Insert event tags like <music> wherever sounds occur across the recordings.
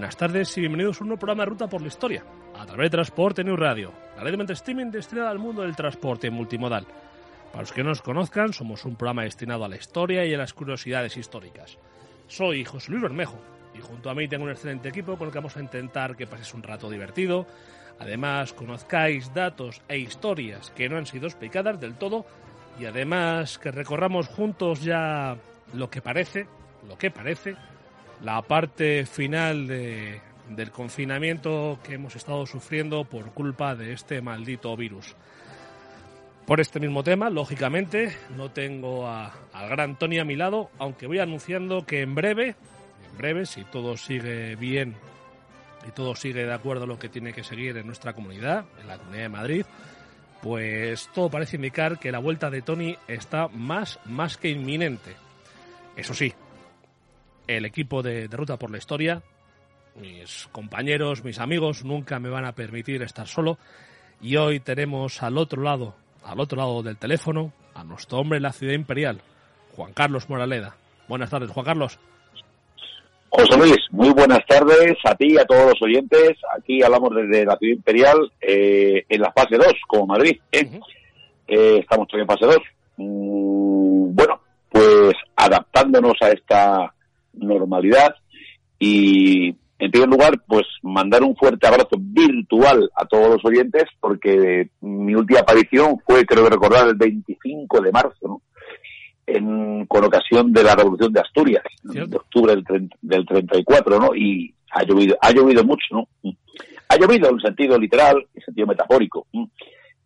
Buenas tardes y bienvenidos a un nuevo programa de Ruta por la Historia, a través de Transporte New Radio, la red de streaming destinada al mundo del transporte multimodal. Para los que no nos conozcan, somos un programa destinado a la historia y a las curiosidades históricas. Soy José Luis Bermejo y junto a mí tengo un excelente equipo con el que vamos a intentar que paséis un rato divertido. Además, conozcáis datos e historias que no han sido explicadas del todo y además que recorramos juntos ya lo que parece, lo que parece la parte final de, del confinamiento que hemos estado sufriendo por culpa de este maldito virus. Por este mismo tema, lógicamente, no tengo al gran Tony a mi lado, aunque voy anunciando que en breve, en breve, si todo sigue bien y todo sigue de acuerdo a lo que tiene que seguir en nuestra comunidad, en la Comunidad de Madrid, pues todo parece indicar que la vuelta de Tony está más, más que inminente. Eso sí, el equipo de, de, Ruta por la Historia, mis compañeros, mis amigos, nunca me van a permitir estar solo. Y hoy tenemos al otro lado, al otro lado del teléfono, a nuestro hombre en la ciudad imperial, Juan Carlos Moraleda. Buenas tardes, Juan Carlos. José Luis, muy buenas tardes a ti y a todos los oyentes. Aquí hablamos desde la ciudad imperial eh, en la fase 2, como Madrid. ¿eh? Uh -huh. eh, estamos todavía en fase 2. Mm, bueno, pues adaptándonos a esta normalidad y en primer lugar pues mandar un fuerte abrazo virtual a todos los oyentes porque mi última aparición fue creo que recordar el 25 de marzo ¿no? en, con ocasión de la revolución de Asturias de octubre del, del 34 ¿no? y ha llovido ha llovido mucho ¿no? ha llovido en sentido literal en sentido metafórico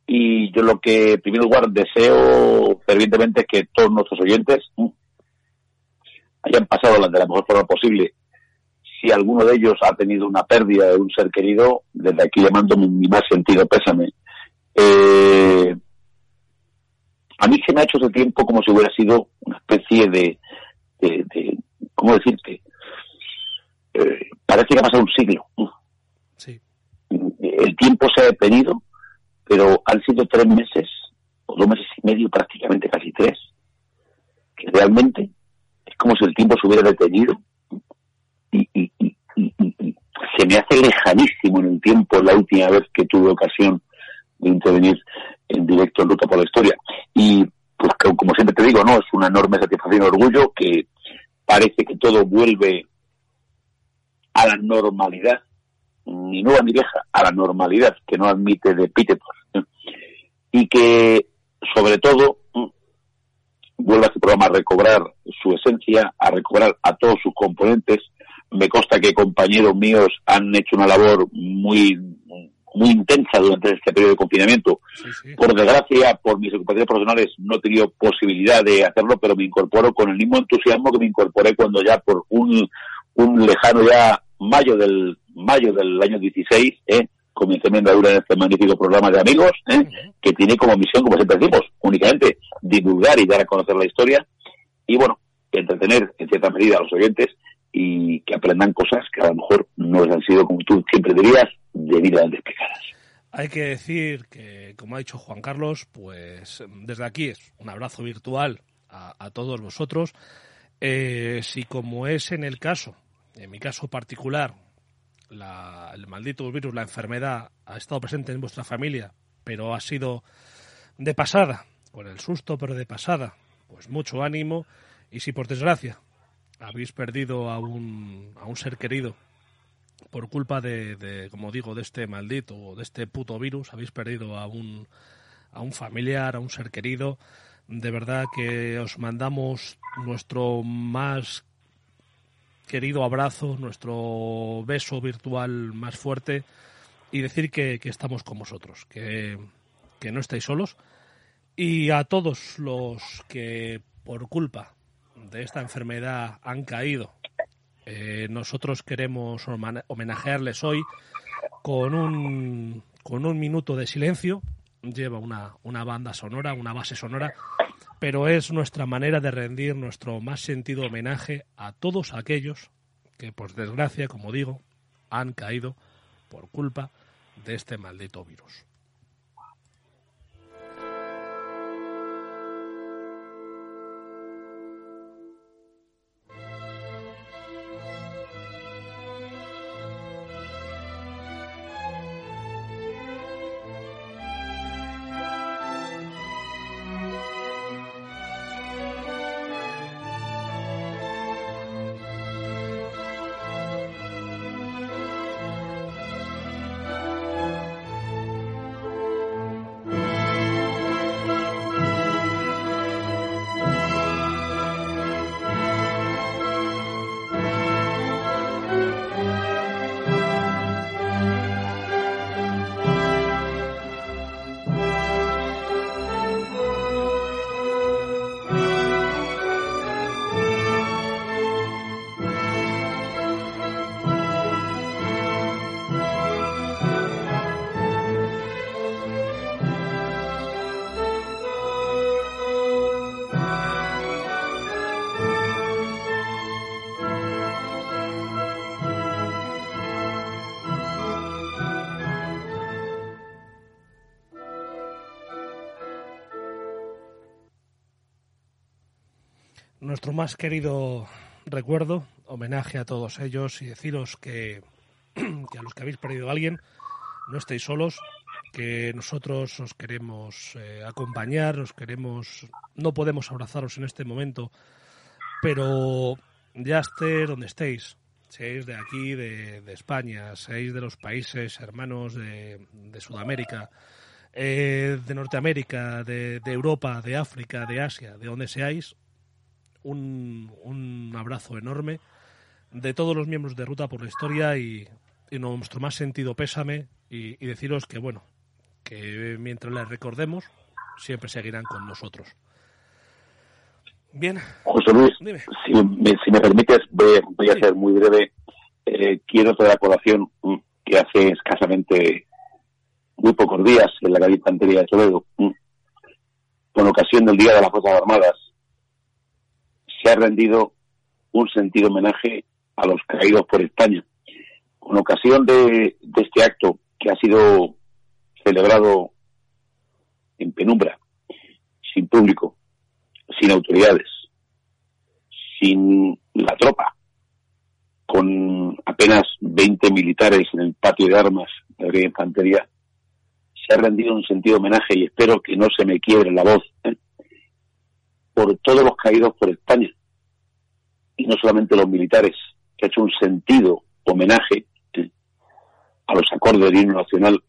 y yo lo que en primer lugar deseo fervientemente es que todos nuestros oyentes hayan pasado de la mejor forma posible. Si alguno de ellos ha tenido una pérdida de un ser querido, desde aquí le mando mi más sentido pésame. Eh, a mí se me ha hecho ese tiempo como si hubiera sido una especie de, de, de ¿cómo decirte? Eh, parece que ha pasado un siglo. Sí. El tiempo se ha detenido, pero han sido tres meses, o dos meses y medio, prácticamente casi tres, que realmente como si el tiempo se hubiera detenido y, se me hace lejanísimo en el tiempo la última vez que tuve ocasión de intervenir en directo en Ruta por la Historia. Y pues como siempre te digo, no es una enorme satisfacción y orgullo que parece que todo vuelve a la normalidad, ni nueva ni vieja, a la normalidad que no admite de epítetos. Y que sobre todo vuelva este programa a recobrar su esencia, a recobrar a todos sus componentes. Me consta que compañeros míos han hecho una labor muy muy intensa durante este periodo de confinamiento. Sí, sí. Por desgracia, por mis ocupaciones profesionales, no he tenido posibilidad de hacerlo, pero me incorporo con el mismo entusiasmo que me incorporé cuando ya por un, un lejano ya mayo del mayo del año 16, ¿eh? Comencé mi andadura en este magnífico programa de amigos, ¿eh? que tiene como misión, como siempre decimos, únicamente divulgar y dar a conocer la historia y, bueno, entretener en cierta medida a los oyentes y que aprendan cosas que a lo mejor no les han sido, como tú siempre dirías, debidamente explicadas. Hay que decir que, como ha dicho Juan Carlos, pues desde aquí es un abrazo virtual a, a todos vosotros. Eh, si como es en el caso, en mi caso particular, la, el maldito virus, la enfermedad, ha estado presente en vuestra familia, pero ha sido de pasada, con el susto, pero de pasada, pues mucho ánimo. Y si por desgracia habéis perdido a un, a un ser querido por culpa de, de, como digo, de este maldito, de este puto virus, habéis perdido a un, a un familiar, a un ser querido, de verdad que os mandamos nuestro más querido abrazo, nuestro beso virtual más fuerte y decir que, estamos con vosotros, que, que, no estáis solos Y a todos los que por culpa de esta enfermedad han caído, eh, nosotros queremos homenajearles hoy con un, con un minuto de silencio. Lleva una, una banda sonora, una base sonora, pero es nuestra manera de rendir nuestro más sentido homenaje a todos aquellos que, por desgracia, como digo, han caído por culpa de este maldito virus. Más querido recuerdo, homenaje a todos ellos y deciros <clears throat> que, a los que habéis perdido a alguien, no estéis solos, que nosotros os queremos eh, acompañar, os queremos, no podemos abrazaros en este momento, pero ya esté donde estéis, seáis de aquí, de, España, seáis de los países hermanos de, Sudamérica, eh, de Norteamérica, de Europa, de África, de Asia, de donde seáis, un, un abrazo enorme de todos los miembros de Ruta por la Historia y, nuestro más sentido pésame y, deciros que, bueno, que mientras les recordemos, siempre seguirán con nosotros. Bien. José Luis, si me, si me, permites, voy, a ser muy breve. Eh, quiero traer la colación que hace escasamente muy pocos días en la calle Pantería de Toledo, mm, con ocasión del Día de las Fuerzas Armadas, se ha rendido un sentido homenaje a los caídos por España. Con ocasión de, este acto que ha sido celebrado en penumbra, sin público, sin autoridades, sin la tropa, con apenas 20 militares en el patio de armas de la infantería, se ha rendido un sentido homenaje y espero que no se me quiebre la voz ¿eh? Por todos los caídos por España, y no solamente los militares, que ha hecho un sentido homenaje a los acordes del himno nacional,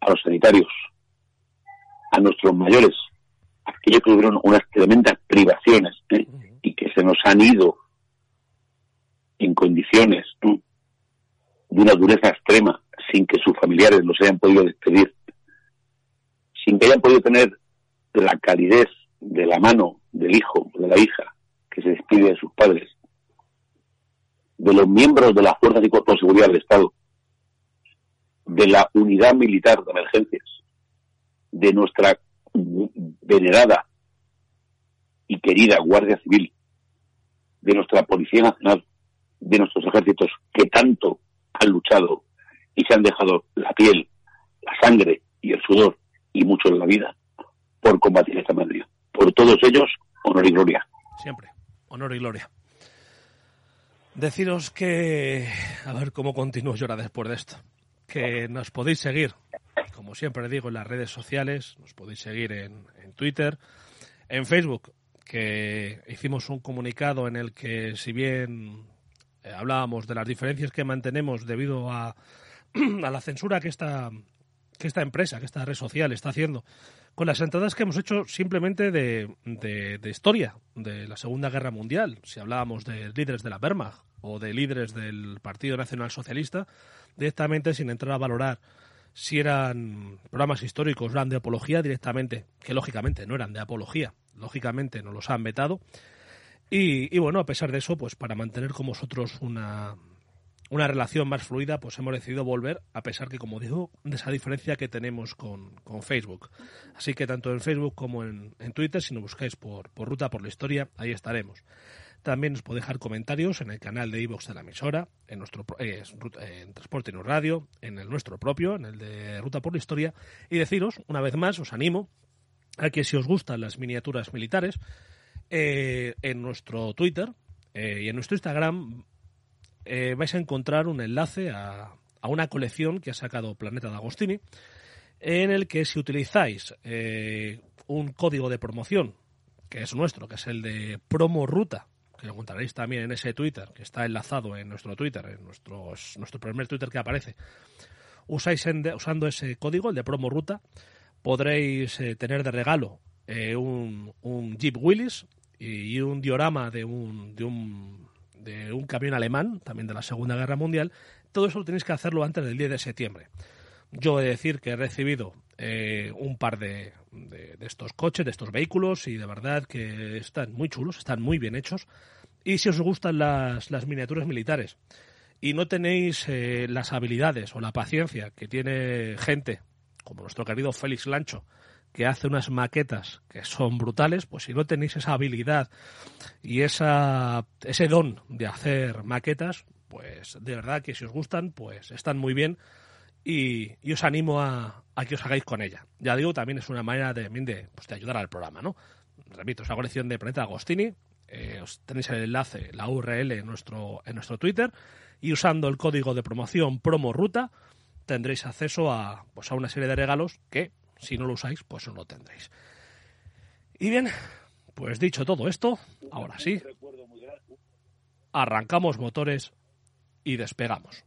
a los sanitarios, a nuestros mayores, aquellos que tuvieron unas tremendas privaciones y que se nos han ido en condiciones de una dureza extrema sin que sus familiares los hayan podido despedir, sin que hayan podido tener la calidez de la mano del hijo de la hija que se despide de sus padres, de los miembros de las fuerzas y cuerpos de seguridad del Estado, de la unidad militar de emergencias, de nuestra venerada y querida Guardia Civil, de nuestra Policía Nacional, de nuestros ejércitos que tanto han luchado y se han dejado la piel, la sangre y el sudor y mucho de la vida por combatir esta Madrid. Por todos ellos, honor y gloria. Siempre honor y gloria. Deciros que, a ver cómo continúo yo ahora después de esto, que nos podéis seguir, como siempre digo, en las redes sociales, nos podéis seguir en, Twitter, en Facebook, que hicimos un comunicado en el que, si bien eh, hablábamos de las diferencias que mantenemos debido a, <clears throat> a la censura que esta, que esta empresa, que esta red social está haciendo con las entradas que hemos hecho simplemente de, de, historia de la Segunda Guerra Mundial, si hablábamos de líderes de la Wehrmacht o de líderes del Partido Nacional Socialista, directamente sin entrar a valorar si eran programas históricos, eran de apología directamente, que lógicamente no eran de apología, lógicamente nos los han vetado. Y, y bueno, a pesar de eso, pues para mantener con vosotros una, una relación más fluida, pues hemos decidido volver, a pesar que, como digo, de esa diferencia que tenemos con, con Facebook. Así que tanto en Facebook como en, en Twitter, si nos buscáis por, por, Ruta por la Historia, ahí estaremos. También os podéis dejar comentarios en el canal de iVoox de la emisora, en nuestro eh, en Transporte en Radio, en el nuestro propio, en el de Ruta por la Historia, y deciros, una vez más, os animo a que si os gustan las miniaturas militares, eh, en nuestro Twitter eh, y en nuestro Instagram eh, vais a encontrar un enlace a, a, una colección que ha sacado Planeta de Agostini, en el que si utilizáis eh, un código de promoción, que es nuestro, que es el de promo ruta, que lo encontraréis también en ese Twitter, que está enlazado en nuestro Twitter, en nuestro, nuestro primer Twitter que aparece, usáis usando ese código, el de promo ruta, podréis eh, tener de regalo un, un, Jeep Willys y, y un diorama de un, de un de un camión alemán, también de la Segunda Guerra Mundial, todo eso tenéis que hacerlo antes del 10 de septiembre. Yo he de decir que he recibido eh, un par de, de, de, estos coches, de estos vehículos, y de verdad que están muy chulos, están muy bien hechos. Y si os gustan las, las miniaturas militares y no tenéis eh, las habilidades o la paciencia que tiene gente como nuestro querido Félix Lancho, que hace unas maquetas que son brutales, pues si no tenéis esa habilidad y esa, ese don de hacer maquetas, pues de verdad que si os gustan, pues están muy bien y, y os animo a, a, que os hagáis con ella. Ya digo, también es una manera de, de, pues de ayudar al programa, ¿no? Repito, es una colección de Planeta Agostini, eh, os tenéis el enlace, la URL en nuestro, en nuestro Twitter y usando el código de promoción promo ruta tendréis acceso a, pues a una serie de regalos que si no lo usáis, pues no lo tendréis. Y bien, pues dicho todo esto, ahora sí, arrancamos motores y despegamos.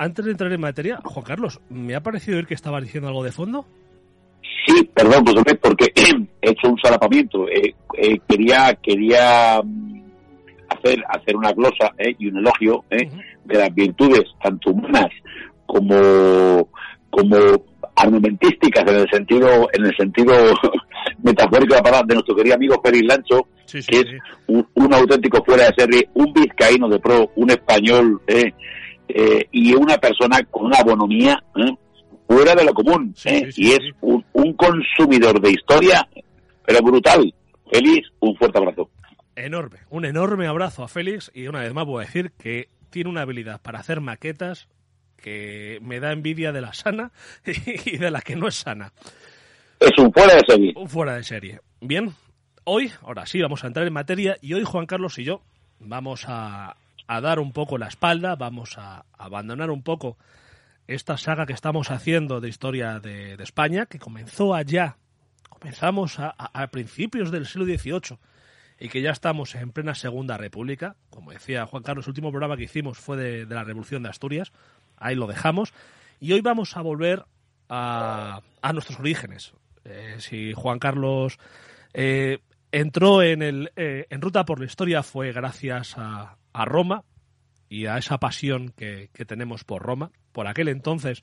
Antes de entrar en materia, Juan Carlos, me ha parecido oír que estaba diciendo algo de fondo. Sí, perdón, pues, porque <clears throat> he hecho un salapamiento. Eh, eh, quería quería mm, hacer hacer una glosa eh, y un elogio uh -huh. de las virtudes tanto humanas como como armamentísticas en el sentido en el sentido <laughs> metafórico de la palabra de nuestro querido amigo Félix Lancho, sí, sí, que sí. es un, un, auténtico fuera de serie, un vizcaíno de pro, un español eh, eh, y una persona con una bonomía ¿eh? fuera de lo común Sí, ¿eh? sí, sí, y es un, un consumidor de historia pero brutal feliz un fuerte abrazo Enorme, un enorme abrazo a Félix y una vez más voy a decir que tiene una habilidad para hacer maquetas que me da envidia de la sana <laughs> y de la que no es sana. es un fuera de serie Un fuera de serie. Bien, hoy, ahora sí, vamos a entrar en materia y hoy Juan Carlos y yo vamos a, a dar un poco la espalda, vamos a, abandonar un poco esta saga que estamos haciendo de historia de, España, que comenzó allá, comenzamos a, a, principios del siglo XVIII y que ya estamos en plena Segunda República. Como decía Juan Carlos, el último programa que hicimos fue de, de la Revolución de Asturias, ahí lo dejamos, y hoy vamos a volver a, a nuestros orígenes. Eh, si Juan Carlos eh, entró en, el, eh, en ruta por la historia fue gracias a, a Roma y a esa pasión que, que, tenemos por Roma. Por aquel entonces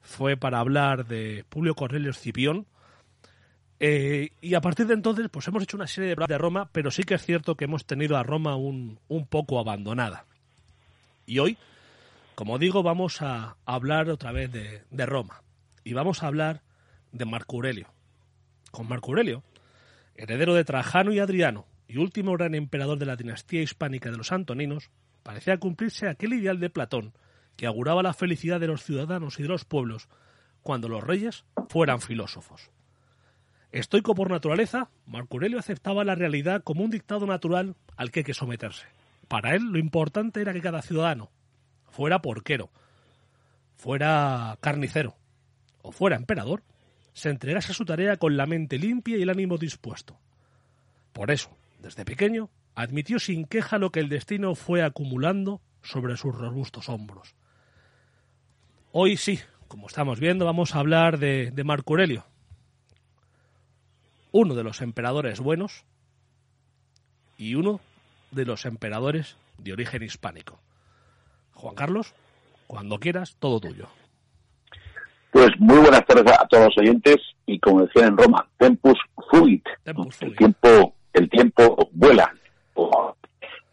fue para hablar de Publio Cornelio Escipión. Eh, y a partir de entonces, pues hemos hecho una serie de de Roma, pero sí que es cierto que hemos tenido a Roma un, un poco abandonada. Y hoy, como digo, vamos a hablar otra vez de, de Roma. Y vamos a hablar de Marco Aurelio. Con Marco Aurelio, heredero de Trajano y Adriano, y último gran emperador de la dinastía hispánica de los Antoninos, parecía cumplirse aquel ideal de Platón que auguraba la felicidad de los ciudadanos y de los pueblos cuando los reyes fueran filósofos. Estoico por naturaleza, Marco Aurelio aceptaba la realidad como un dictado natural al que hay que someterse. Para él lo importante era que cada ciudadano fuera porquero, fuera carnicero o fuera emperador, se entregase a su tarea con la mente limpia y el ánimo dispuesto. Por eso, desde pequeño, admitió sin queja lo que el destino fue acumulando sobre sus robustos hombros. Hoy sí, como estamos viendo, vamos a hablar de, de Marco Aurelio, uno de los emperadores buenos y uno de los emperadores de origen hispánico. Juan Carlos, cuando quieras, todo tuyo. Pues muy buenas tardes a todos los oyentes y como decían en Roma, tempus fuit, Tempus el fuit. tiempo, el tiempo vuela.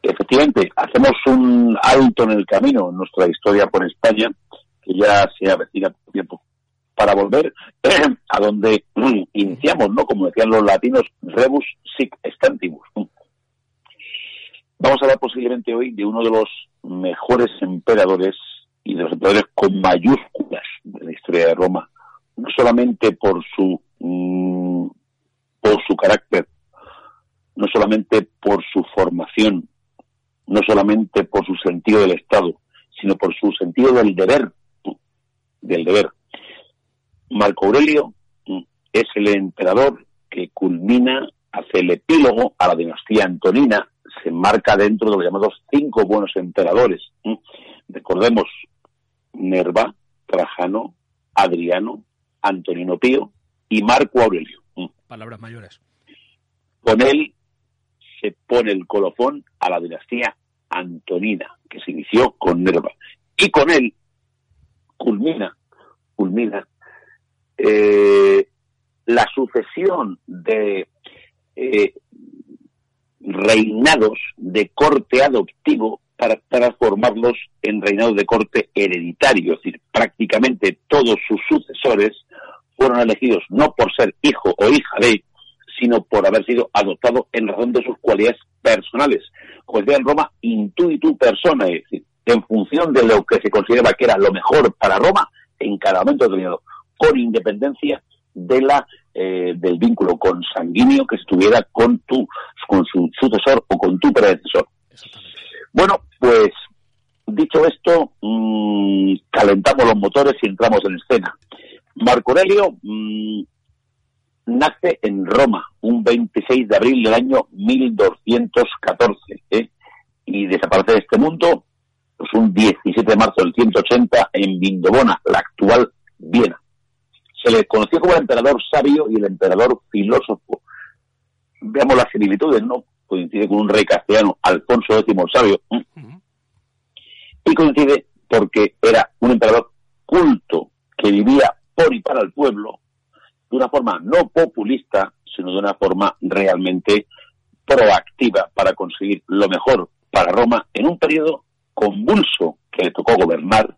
Efectivamente, hacemos un alto en el camino en nuestra historia por España, que ya se avecina poco tiempo, para volver <clears throat> a donde <clears throat> iniciamos, ¿no? Como decían los latinos, rebus sic stantibus. Vamos a hablar posiblemente hoy de uno de los mejores emperadores y de los emperadores con mayúsculas de la historia de Roma, no solamente por su mm, por su carácter, no solamente por su formación, no solamente por su sentido del Estado, sino por su sentido del deber, del deber. Marco Aurelio mm, es el emperador que culmina, hace el epílogo a la dinastía antonina, se marca dentro de los llamados cinco buenos emperadores. Mm. Recordemos Nerva, Trajano, Adriano, Antonino Pío y Marco Aurelio. Mm. Palabras mayores. Con él se pone el colofón a la dinastía antonina, que se inició con Nerva. Y con él culmina, culmina eh, la sucesión de eh, reinados de corte adoptivo para transformarlos en reinados de corte hereditario, es decir, prácticamente todos sus sucesores fueron elegidos no por ser hijo o hija de, sino por haber sido adoptado en razón de sus cualidades personales. Como decía en Roma, intuitu persona, es decir, en función de lo que se consideraba que era lo mejor para Roma en cada momento determinado, con independencia de la eh, del vínculo consanguíneo que estuviera con tu con su sucesor o con tu predecesor. Bueno, pues dicho esto, mmm, calentamos los motores y entramos en escena. Marco Aurelio mmm, nace en Roma un 26 de abril del año 1214 ¿eh? y desaparece de este mundo pues un 17 de marzo del 180 en Vindobona, la actual Viena. Se le conoció como el emperador sabio y el emperador filósofo. Veamos las similitudes, ¿no? Coincide con un rey castellano, Alfonso X el Sabio, ¿eh? Y coincide porque era un emperador culto que vivía por y para el pueblo de una forma no populista, sino de una forma realmente proactiva para conseguir lo mejor para Roma en un periodo convulso que le tocó gobernar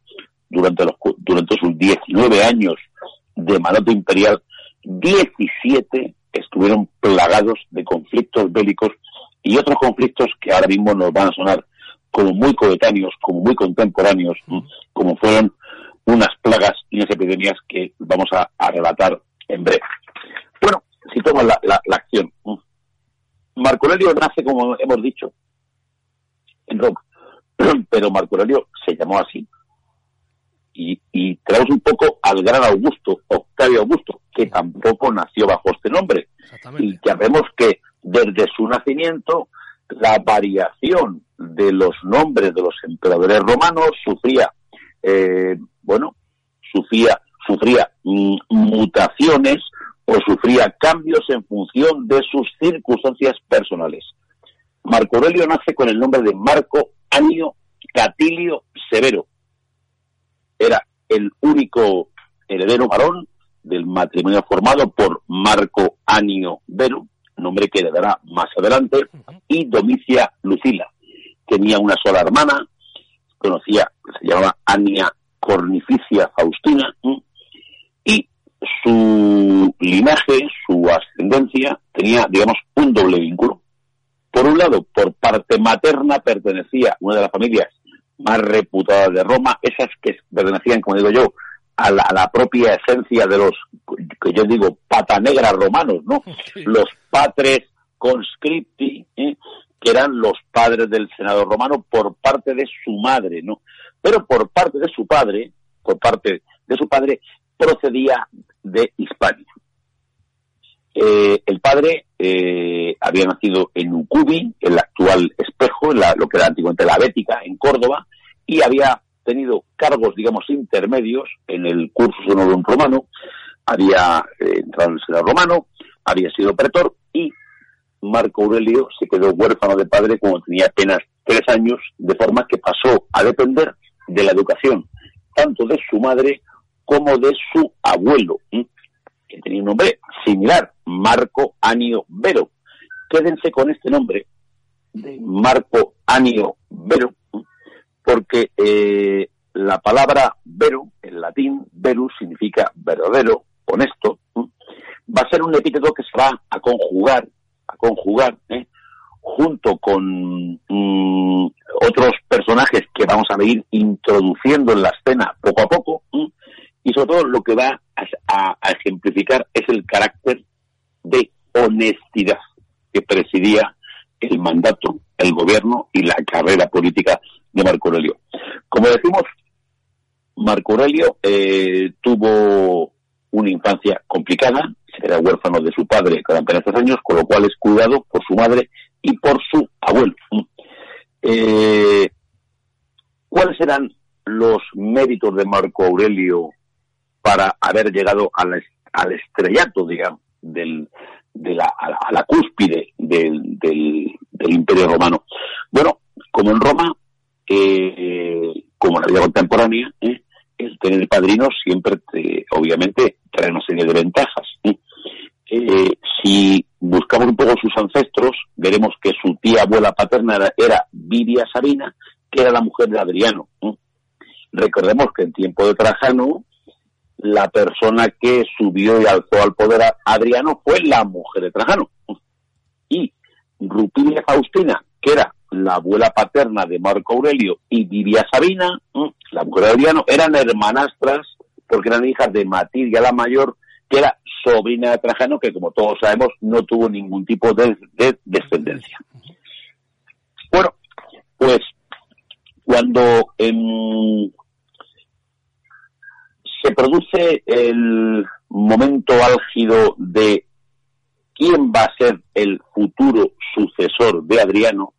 durante, los, durante sus 19 años de manoto imperial, 17 estuvieron plagados de conflictos bélicos y otros conflictos que ahora mismo nos van a sonar como muy coetáneos, como muy contemporáneos, Ujú. como fueron unas plagas y unas epidemias que vamos a, a relatar en breve. Bueno, si tomo la, la- la acción. Marco Aurelio nace, como hemos dicho, en Roma, <clears throat> pero Marco Aurelio se llamó así. Y, y traemos un poco al gran Augusto, Octavio Augusto, que tampoco nació bajo este nombre. Y ya vemos que desde su nacimiento la variación de los nombres de los emperadores romanos sufría, eh, bueno, sufría, sufría mm, mutaciones o sufría cambios en función de sus circunstancias personales. Marco Aurelio nace con el nombre de Marco Anio Catilio Severo. Era el único heredero varón del matrimonio formado por Marco Anio Vero, nombre que heredará más adelante, y Domicia Lucila. Tenía una sola hermana, conocía, se llamaba Ania Cornificia Faustina, su linaje, su ascendencia, tenía, digamos, un doble vínculo. Por un lado, por parte materna pertenecía a una de las familias más reputadas de Roma, esas que pertenecían, como digo yo, a la, a la propia esencia de los, que yo digo, pata negra romanos, ¿no? <laughs> Sí. Los patres conscripti, ¿eh? que eran los padres del senador romano por parte de su madre, ¿no? Pero por parte de su padre, por parte de su padre, procedía de Hispania. Eh, el padre eh, había nacido en Ucubi, el actual espejo, en lo que era antiguamente la Bética, en Córdoba, y había tenido cargos, digamos, intermedios en el curso un romano, había eh, entrado en el Senado romano, había sido pretor y Marco Aurelio se quedó huérfano de padre cuando tenía apenas tres años, de forma que pasó a depender de la educación tanto de su madre como de su abuelo, que tenía un nombre similar, Marco Anio Vero. Quédense con este nombre de Marco Anio Vero, porque eh, la palabra vero, en latín, verus, significa verdadero, honesto, va a ser un epíteto que se va a conjugar, a conjugar, ¿eh? junto con mm, otros personajes que vamos a ir introduciendo en la escena poco a poco, y sobre todo lo que va a, ejemplificar es el carácter de honestidad que presidía el mandato, el gobierno y la carrera política de Marco Aurelio. Como decimos, Marco Aurelio eh, tuvo una infancia complicada, era huérfano de su padre con apenas tres años, con lo cual es cuidado por su madre y por su abuelo. Eh, ¿Cuáles eran los méritos de Marco Aurelio para haber llegado al, estrellato, digamos, del, a, la, cúspide del, del, Imperio Romano? Bueno, como en Roma, eh, como en la vida contemporánea, eh, el tener padrinos siempre, obviamente, trae una serie de ventajas. Eh, si buscamos un poco sus ancestros, veremos que su tía abuela paterna era, Vivia Sabina, que era la mujer de Adriano. Recordemos que en tiempo de Trajano, la persona que subió y alzó al poder a Adriano fue la mujer de Trajano. Y Rupilia Faustina, que era la abuela paterna de Marco Aurelio, y Vivia Sabina, la mujer de Adriano, eran hermanastras porque eran hijas de Matilda la mayor, que era sobrina de Trajano, que como todos sabemos no tuvo ningún tipo de, descendencia. Bueno, pues cuando se produce el momento álgido de quién va a ser el futuro sucesor de Adriano,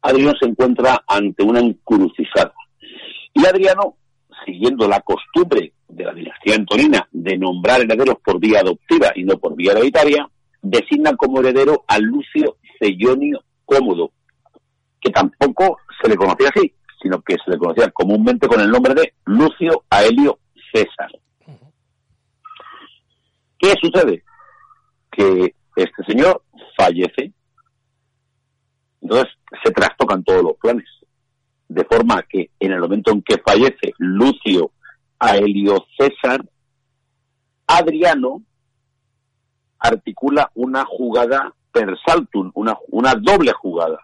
Adriano se encuentra ante una encrucijada. Y Adriano, siguiendo la costumbre de la dinastía antonina de nombrar herederos por vía adoptiva y no por vía hereditaria, designa como heredero a Lucio Cellonio Cómodo, que tampoco se le conocía así, sino que se le conocía comúnmente con el nombre de Lucio Aelio César. ¿Qué sucede? Que este señor fallece, entonces se trastocan todos los planes, de forma que en el momento en que fallece Lucio a Helio César, Adriano articula una jugada per saltum, una, una doble jugada.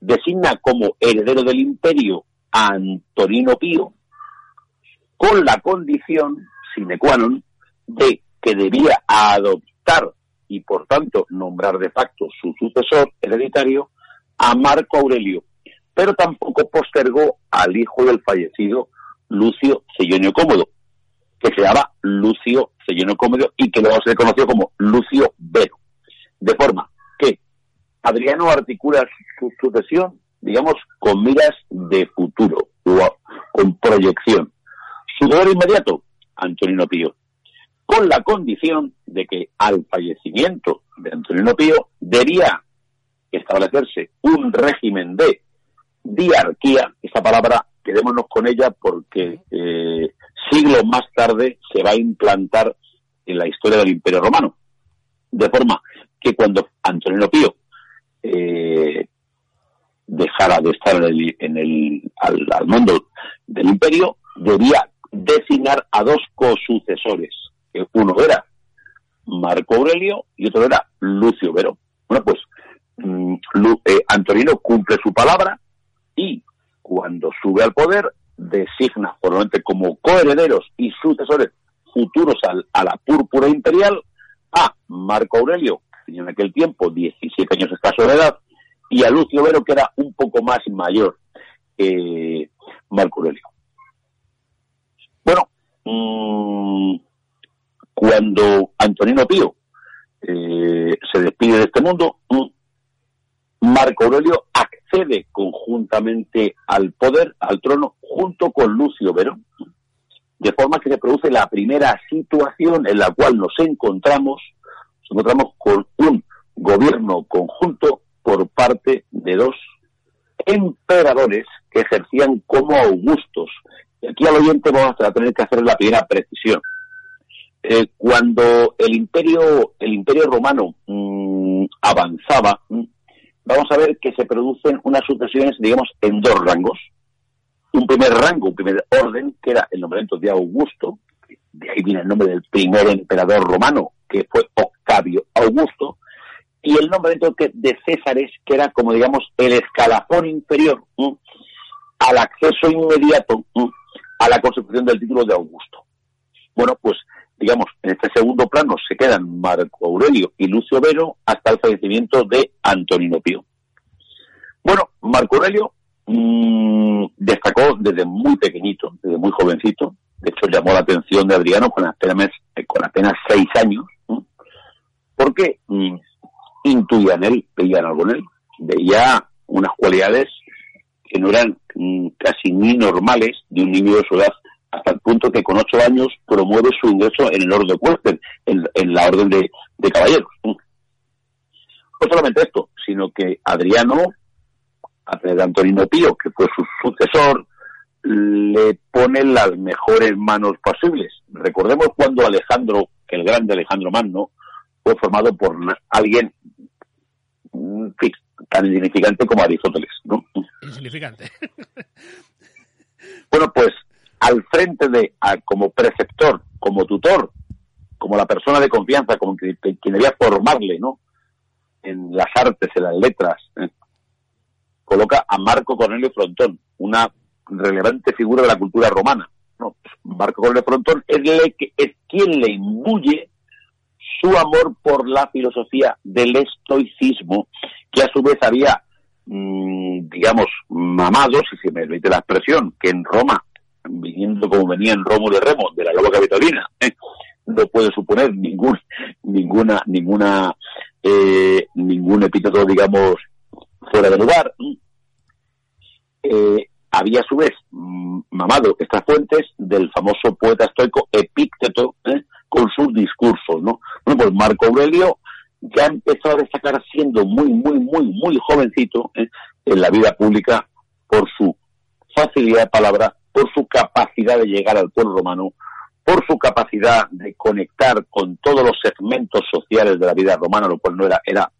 Designa como heredero del imperio a Antonino Pío, con la condición, sine qua non, de que debía adoptar y por tanto nombrar de facto su sucesor hereditario a Marco Aurelio, pero tampoco postergó al hijo del fallecido Lucio Cellonio Cómodo, que se llama Lucio Cellonio Cómodo y que luego se conoció como Lucio Vero. De forma que Adriano articula su sucesión, digamos, con miras de futuro, o con proyección. Su deber inmediato, Antonino Pío, con la condición de que al fallecimiento de Antonino Pío debía establecerse un régimen de diarquía, esta palabra quedémonos con ella porque eh, siglos más tarde se va a implantar en la historia del Imperio Romano. De forma que cuando Antonio Pío eh, dejara de estar en el, al, mundo del imperio, debía designar a dos cosucesores. Uno era Marco Aurelio y otro era Lucio Vero. Bueno, pues mm, eh, Antonino cumple su palabra y cuando sube al poder, designa formalmente como coherederos y sucesores futuros a la púrpura imperial a Marco Aurelio, que tenía en aquel tiempo 17 años escaso de edad, y a Lucio Vero, que era un poco más mayor que Marco Aurelio. Mmm, cuando Antonino Pío eh, se despide de este mundo, Marco Aurelio accede conjuntamente al poder, al trono, junto con Lucio Verón, de forma que se produce la primera situación en la cual nos encontramos, nos encontramos con un gobierno conjunto por parte de dos emperadores que ejercían como augustos. Aquí al oyente vamos a tener que hacer la primera precisión. Eh, cuando el imperio, el imperio romano mmm, avanzaba, mmm, vamos a ver que se producen unas sucesiones, digamos, en dos rangos. Un primer rango, un primer orden, que era el nombramiento de Augusto, de ahí viene el nombre del primer emperador romano, que fue Octavio Augusto, y el nombramiento de Césares, que era como digamos el escalafón inferior ¿no? al acceso inmediato. A la consecución del título de Augusto. Bueno, pues digamos, en este segundo plano se quedan Marco Aurelio y Lucio Vero hasta el fallecimiento de Antonino Pío. Bueno, Marco Aurelio mmm, destacó desde muy pequeñito, desde muy jovencito, de hecho llamó la atención de Adriano con apenas, con apenas seis años, porque mmm, intuían él, veían algo en él, veía unas cualidades que no eran mmm, casi ni normales de un niño de su edad, hasta el punto que con ocho años promueve su ingreso en el orden de en, en, la orden de, caballeros. No solamente esto, sino que Adriano, a Antonino Pío, que fue su sucesor, le pone las mejores manos posibles. Recordemos cuando Alejandro, el grande Alejandro Magno, fue formado por alguien tan insignificante como Aristóteles, ¿no? Insignificante. bueno, pues al frente de, a, como preceptor, como tutor, como la persona de confianza, como que, que, quien debía formarle, ¿no? En las artes, en las letras, ¿eh? coloca a Marco Cornelio Frontón, una relevante figura de la cultura romana. ¿no? Marco Cornelio Frontón es, le, es quien le imbuye su amor por la filosofía del estoicismo, que a su vez había, mmm, digamos, mamado, si se me permite la expresión, que en Roma, viniendo como venía en Romo de Remo, de la loba capitolina, ¿eh? no puede suponer ningún, ninguna, ninguna, eh, ningún epíteto, digamos, fuera de lugar. Eh, había a su vez mamado estas fuentes del famoso poeta estoico Epícteto, con sus discursos, ¿no? Bueno, pues Marco Aurelio ya empezó a destacar siendo muy, muy, muy, muy jovencito ¿eh? en la vida pública por su facilidad de palabra, por su capacidad de llegar al pueblo romano, por su capacidad de conectar con todos los segmentos sociales de la vida romana, lo cual no era, era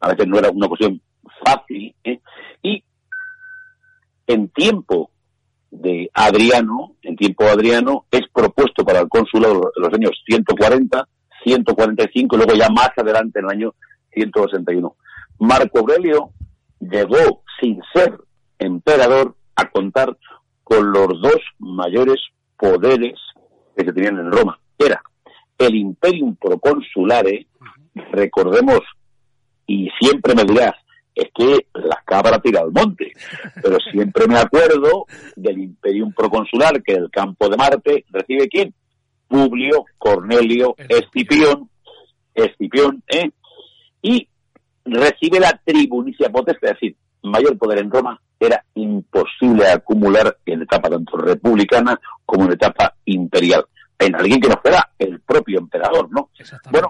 a veces no era una cuestión fácil, ¿eh? y en tiempo de Adriano, en tiempo de Adriano, es propuesto para el cónsulado de los años 140, 145 y luego ya más adelante en el año 161. Marco Aurelio llegó sin ser emperador a contar con los dos mayores poderes que se tenían en Roma. Era el Imperium Proconsulare, recordemos, y siempre me dirás, es que la cabra tira al monte. Pero siempre me acuerdo del Imperium Proconsular, que el campo de Marte recibe quién? Publio Cornelio Escipión, Escipión, ¿eh? Y recibe la tribunicia potestad, es decir, mayor poder en Roma era imposible acumular en etapa tanto republicana como en etapa imperial. En alguien que no fuera el propio emperador, ¿no? Bueno,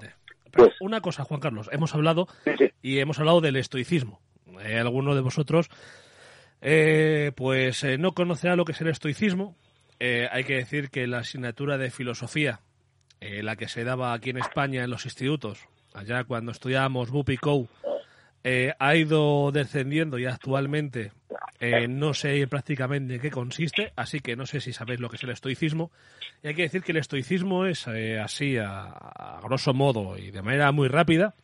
pues, una cosa, Juan Carlos, hemos hablado sí, sí. y hemos hablado del estoicismo. Eh, alguno de vosotros, eh, pues eh, no conocerá lo que es el estoicismo. Eh, hay que decir que la asignatura de filosofía, eh, la que se daba aquí en España en los institutos, allá cuando estudiábamos Bupico, eh, ha ido descendiendo y actualmente no sé prácticamente en qué consiste, así que no sé si sabéis lo que es el estoicismo. Y hay que decir que el estoicismo es así, a, a, grosso modo y de manera muy rápida,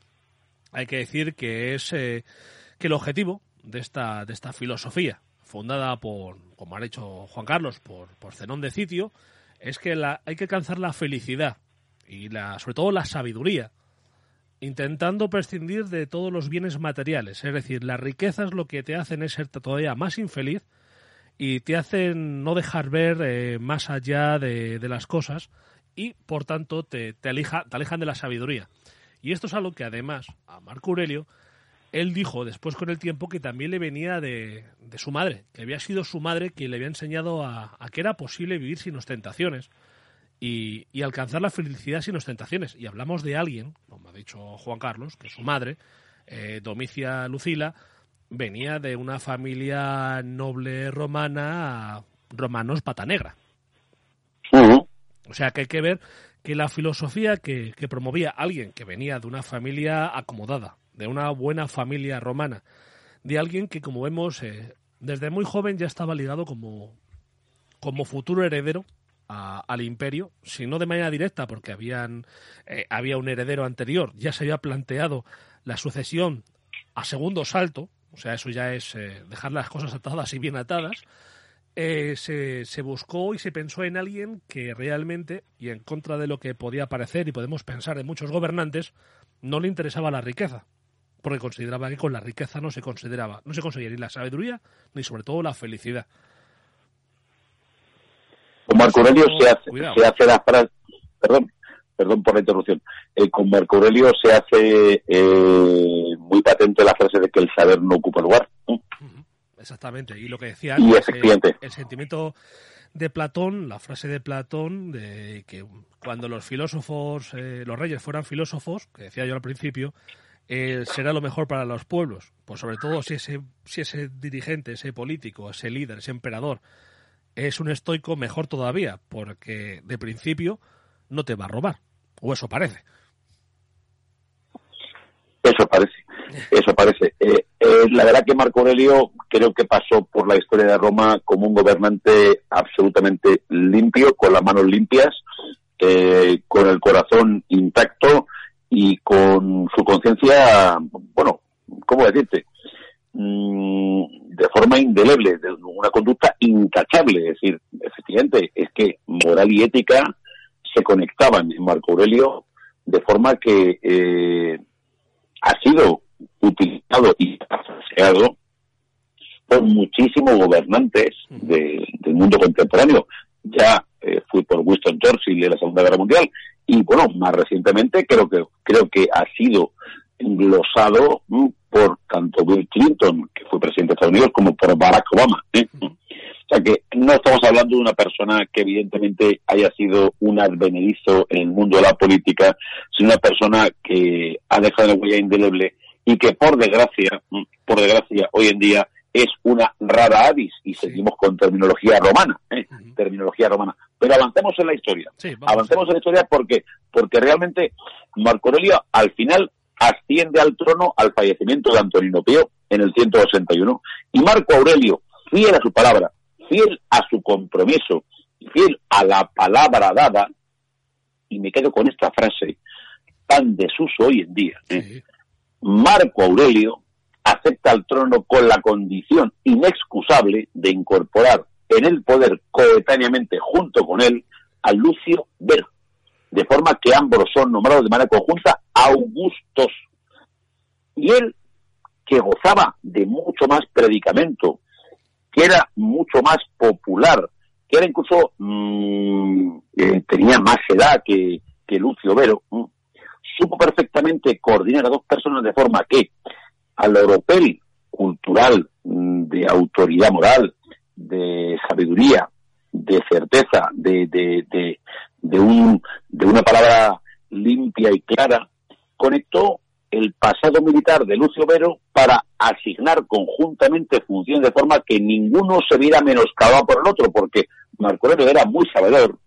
hay que decir que es que el objetivo de esta, de esta filosofía, fundada por, como ha dicho Juan Carlos, por, por Zenón de Sitio, es que la, hay que alcanzar la felicidad y la, sobre todo la sabiduría intentando prescindir de todos los bienes materiales. Es decir, las riquezas lo que te hacen es ser todavía más infeliz y te hacen no dejar ver eh, más allá de, las cosas y, por tanto, te, te, te alejan de la sabiduría. Y esto es algo que, además, a Marco Aurelio, él dijo después con el tiempo que también le venía de, de su madre, que había sido su madre quien le había enseñado a, a que era posible vivir sin ostentaciones y, alcanzar la felicidad sin ostentaciones. Y hablamos de alguien, como ha dicho Juan Carlos, que su madre, eh, Domicia Lucila, venía de una familia noble romana, romanos pata negra. O sea que hay que ver que la filosofía que, promovía alguien que venía de una familia acomodada, de una buena familia romana, de alguien que, como vemos, eh, desde muy joven ya estaba ligado como, como futuro heredero al imperio, si no de manera directa, porque habían, eh, había un heredero anterior, ya se había planteado la sucesión a segundo salto, o sea, eso ya es eh, dejar las cosas atadas y bien atadas, se, se, buscó y se pensó en alguien que realmente, y en contra de lo que podía parecer y podemos pensar de muchos gobernantes, no le interesaba la riqueza, porque consideraba que con la riqueza no se consideraba, no se conseguía ni la sabiduría ni sobre todo la felicidad. Con Marco Aurelio se hace, se hace la frase, perdón, perdón por la interrupción, eh, con Marco Aurelio se hace eh, muy patente la frase de que el saber no ocupa lugar. Exactamente, y lo que decía y el sentimiento de Platón, la frase de Platón, de que cuando los filósofos, eh, los reyes fueran filósofos, que decía yo al principio, será lo mejor para los pueblos. Pues sobre todo si ese, si ese dirigente, ese político, ese líder, ese emperador es un estoico mejor todavía, porque de principio no te va a robar, o eso parece. Eso parece, <laughs> eso parece. Eh, eh, la verdad que Marco Aurelio creo que pasó por la historia de Roma como un gobernante absolutamente limpio, con las manos limpias, eh, con el corazón intacto y con su conciencia, bueno, ¿cómo decirte? Mm, de forma indeleble, de una conducta intachable. Es decir, efectivamente, es que moral y ética se conectaban en Marco Aurelio de forma que eh, ha sido utilizado y paseado por muchísimos gobernantes del mundo contemporáneo. Ya eh, fui por Winston Churchill de la Segunda Guerra Mundial y bueno, más recientemente creo que creo que ha sido englosado por tanto Bill Clinton, que fue presidente de Estados Unidos, como por Barack Obama. ¿eh? O sea que no estamos hablando de una persona que evidentemente haya sido un advenedizo en el mundo de la política, sino una persona que ha dejado una huella indeleble y que por desgracia, por desgracia, hoy en día es una rara avis y seguimos con terminología romana, ¿eh? terminología romana. Pero avancemos en la historia. avancemos en la historia porque porque realmente Marco Aurelio al final asciende al trono al fallecimiento de Antonino Pío en el 161 y Marco Aurelio, fiel a su palabra, fiel a su compromiso, fiel a la palabra dada, y me quedo con esta frase tan desuso hoy en día, ¿eh? Marco Aurelio acepta el trono con la condición inexcusable de incorporar en el poder coetáneamente junto con él a Lucio Vero, de forma que ambos son nombrados de manera conjunta augustos. Y él, que gozaba de mucho más predicamento, que era mucho más popular, que era incluso, mm, eh, tenía más edad que, que Lucio Vero, supo perfectamente coordinar a dos personas de forma que al europeo cultural, mm, de autoridad moral, de sabiduría, de certeza, de, de, de, de, un, de una palabra limpia y clara, conectó el pasado militar de Lucio Vero para asignar conjuntamente funciones de forma que ninguno se viera menoscabado por el otro, porque Marco Aurelio era muy sabedor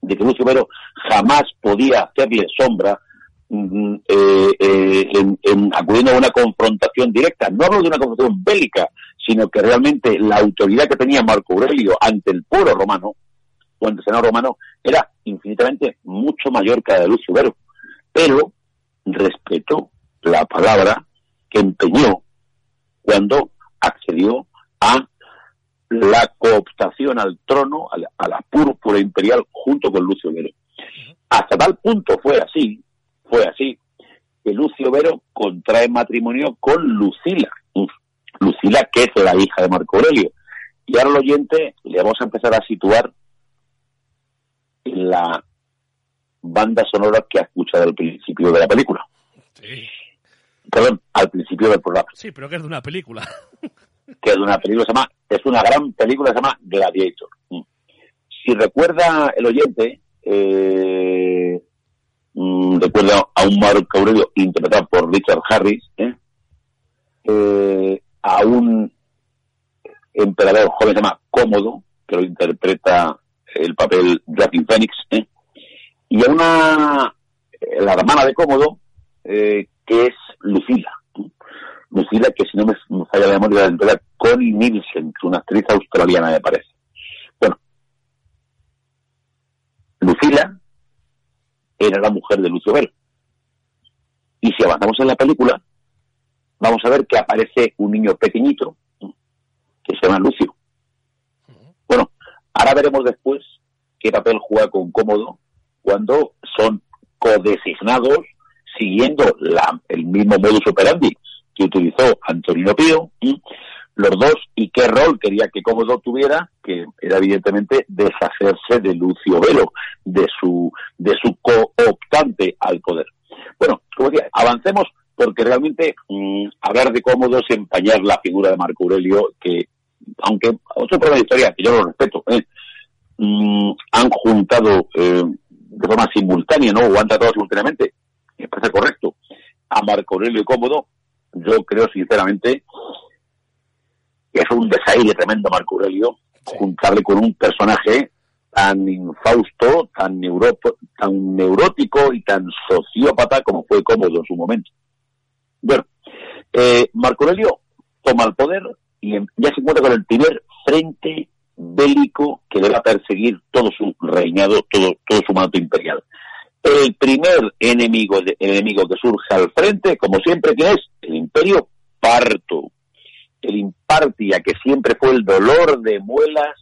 de que Lucio Vero jamás podía hacerle sombra eh, eh, en, acudiendo a una confrontación directa. No hablo de una confrontación bélica, sino que realmente la autoridad que tenía Marco Aurelio ante el pueblo romano, o ante el Senado romano, era infinitamente mucho mayor que la de Lucio Vero. Pero respetó la palabra que empeñó cuando accedió a la cooptación al trono, a la, púrpura imperial junto con Lucio Vero. Hasta tal punto fue así, fue así, que Lucio Vero contrae matrimonio con Lucila. Lucila, que es la hija de Marco Aurelio. Y ahora al oyente le vamos a empezar a situar en la banda sonora que ha escuchado al principio de la película. Sí. Perdón, al principio del programa. Sí, pero que es de una película. <laughs> que es de una película, se llama, es una gran película, se llama Gladiator. Mm. Si recuerda el oyente, eh, mm, recuerda a un Marco Aurelio interpretado por Richard Harris, ¿eh? Eh, a un emperador joven se llama Cómodo, que lo interpreta el papel Joaquin Phoenix, ¿eh? y a una, la hermana de Cómodo, que es Lucila. Lucila, que si no me, falla la memoria, la Connie Nielsen, que es una actriz australiana, me parece. Bueno, Lucila era la mujer de Lucio Bell. Y si avanzamos en la película, vamos a ver que aparece un niño pequeñito que se llama Lucio. Bueno, ahora veremos después qué papel juega con Cómodo cuando son codesignados siguiendo la, el mismo modus operandi que utilizó Antonino Pío, los dos, y qué rol quería que Cómodo tuviera, que era evidentemente deshacerse de Lucio Velo, de su, de su cooptante al poder. Bueno, como decía, avancemos porque realmente mm, hablar de Cómodo es empañar la figura de Marco Aurelio, que, aunque otro problema de historia, que yo lo respeto, ¿eh? mm, han juntado eh, de forma simultánea, ¿no? O han tratado simultáneamente, me parece correcto, a Marco Aurelio y Cómodo, yo creo sinceramente es un desaire tremendo Marco Aurelio juntarle con un personaje tan infausto, tan, tan neurótico y tan sociópata como fue Cómodo en su momento. Bueno, eh, Marco Aurelio toma el poder y ya se encuentra con el primer frente bélico que debe perseguir todo su reinado, todo, todo su mandato imperial. El primer enemigo, de, enemigo que surge al frente, como siempre, que es el imperio parto. El impartia, que siempre fue el dolor de muelas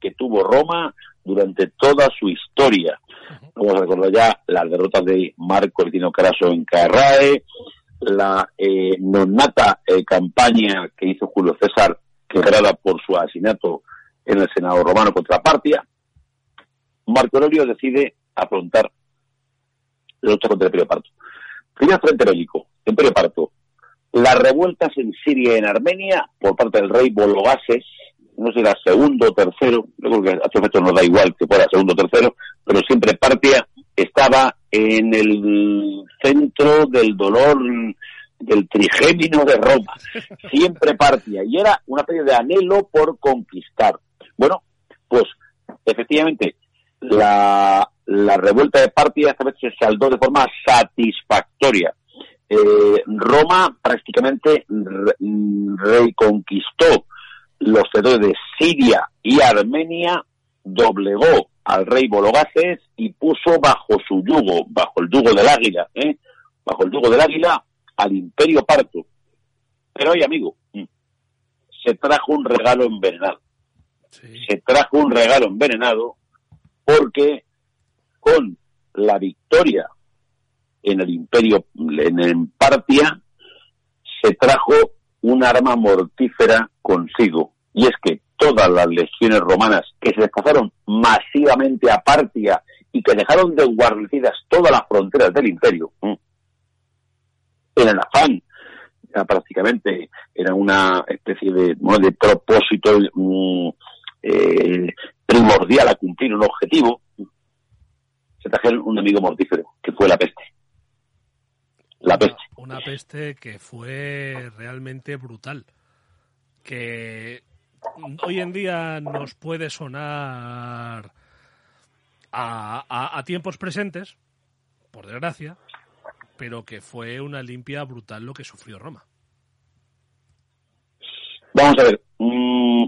que tuvo Roma durante toda su historia. Vamos a recordar ya las derrotas de Marco Licino Caraso en Carrae, la eh, nonata eh, campaña que hizo Julio César, quebrada por su asesinato en el Senado romano contra Partia, Marco Aurelio decide afrontar la lucha contra el Imperio Parto. Primer frente bélico, Imperio Parto. Las revueltas en Siria y en Armenia por parte del rey Bologases, no sé, era segundo o tercero, yo creo que a efecto nos da igual que fuera segundo o tercero, pero siempre Partia estaba en el centro del dolor del trigémino de Roma. Siempre Partia. Y era una especie de anhelo por conquistar. Bueno, pues efectivamente la, revuelta de Partia esta vez se saldó de forma satisfactoria. Eh, Roma prácticamente reconquistó los territorios de Siria y Armenia, doblegó al rey Bologaces y puso bajo su yugo, bajo el yugo del águila, ¿eh? bajo el yugo del águila, al imperio parto. Pero hoy, amigo, se trajo un regalo envenenado se trajo un regalo envenenado porque con la victoria en el imperio, en Partia, se trajo un arma mortífera consigo. Y es que todas las legiones romanas que se desplazaron masivamente a Partia y que dejaron desguarnecidas todas las fronteras del imperio, en el afán prácticamente era una especie de, de propósito mm, eh, primordial a cumplir un objetivo, se trajeron un enemigo mortífero, que fue la peste. La peste. Una, peste que fue realmente brutal. Que hoy en día nos puede sonar a, a, tiempos presentes, por desgracia, pero que fue una limpia brutal lo que sufrió Roma. Vamos a ver, mm,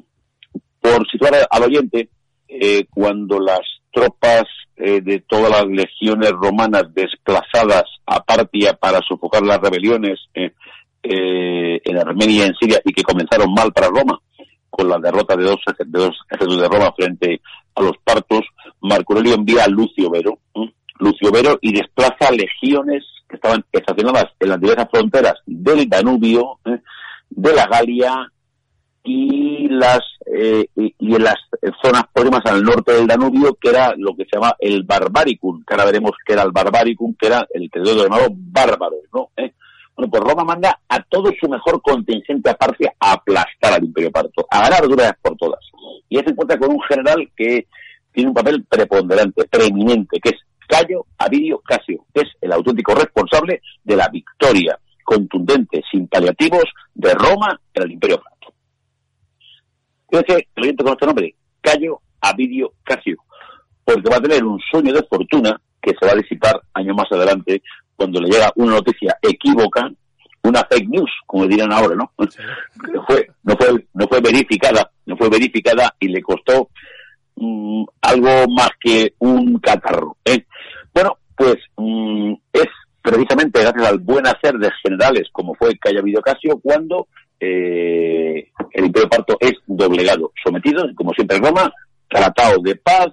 por situar al oyente, eh, cuando las tropas eh, de todas las legiones romanas desplazadas a Partia para sofocar las rebeliones eh, en Armenia y en Siria y que comenzaron mal para Roma, con la derrota de dos, de dos ejércitos de Roma frente a los partos, Marco Aurelio envía a Lucio Vero, Lucio Vero y desplaza legiones que estaban estacionadas en las diversas fronteras del Danubio, ¿eh? de la Galia y las eh, y, en las zonas próximas al norte del Danubio, que era lo que se llama el Barbaricum, que ahora veremos que era el Barbaricum, que era el territorio llamado bárbaro, ¿no? ¿Eh? Bueno, pues Roma manda a todo su mejor contingente aparte a aplastar al Imperio Parto, a ganar vez por todas. Y se encuentra con un general que tiene un papel preponderante, preeminente, que es Cayo Avidio Casio, que es el auténtico responsable de la victoria contundente, sin paliativos, de Roma en el Imperio Parto. Fíjese, el oyente con este nombre, Cayo Avidio Casio, porque va a tener un sueño de fortuna que se va a disipar años más adelante cuando le llega una noticia equívoca, una fake news, como dirían ahora, ¿no? No fue, no fue, no fue verificada, no fue verificada y le costó mm, algo más que un catarro. ¿eh? Bueno, pues mm, es precisamente gracias al buen hacer de generales como fue Cayo Casio cuando eh, el Imperio Parto es doblegado, sometido, como siempre en Roma, tratado de paz,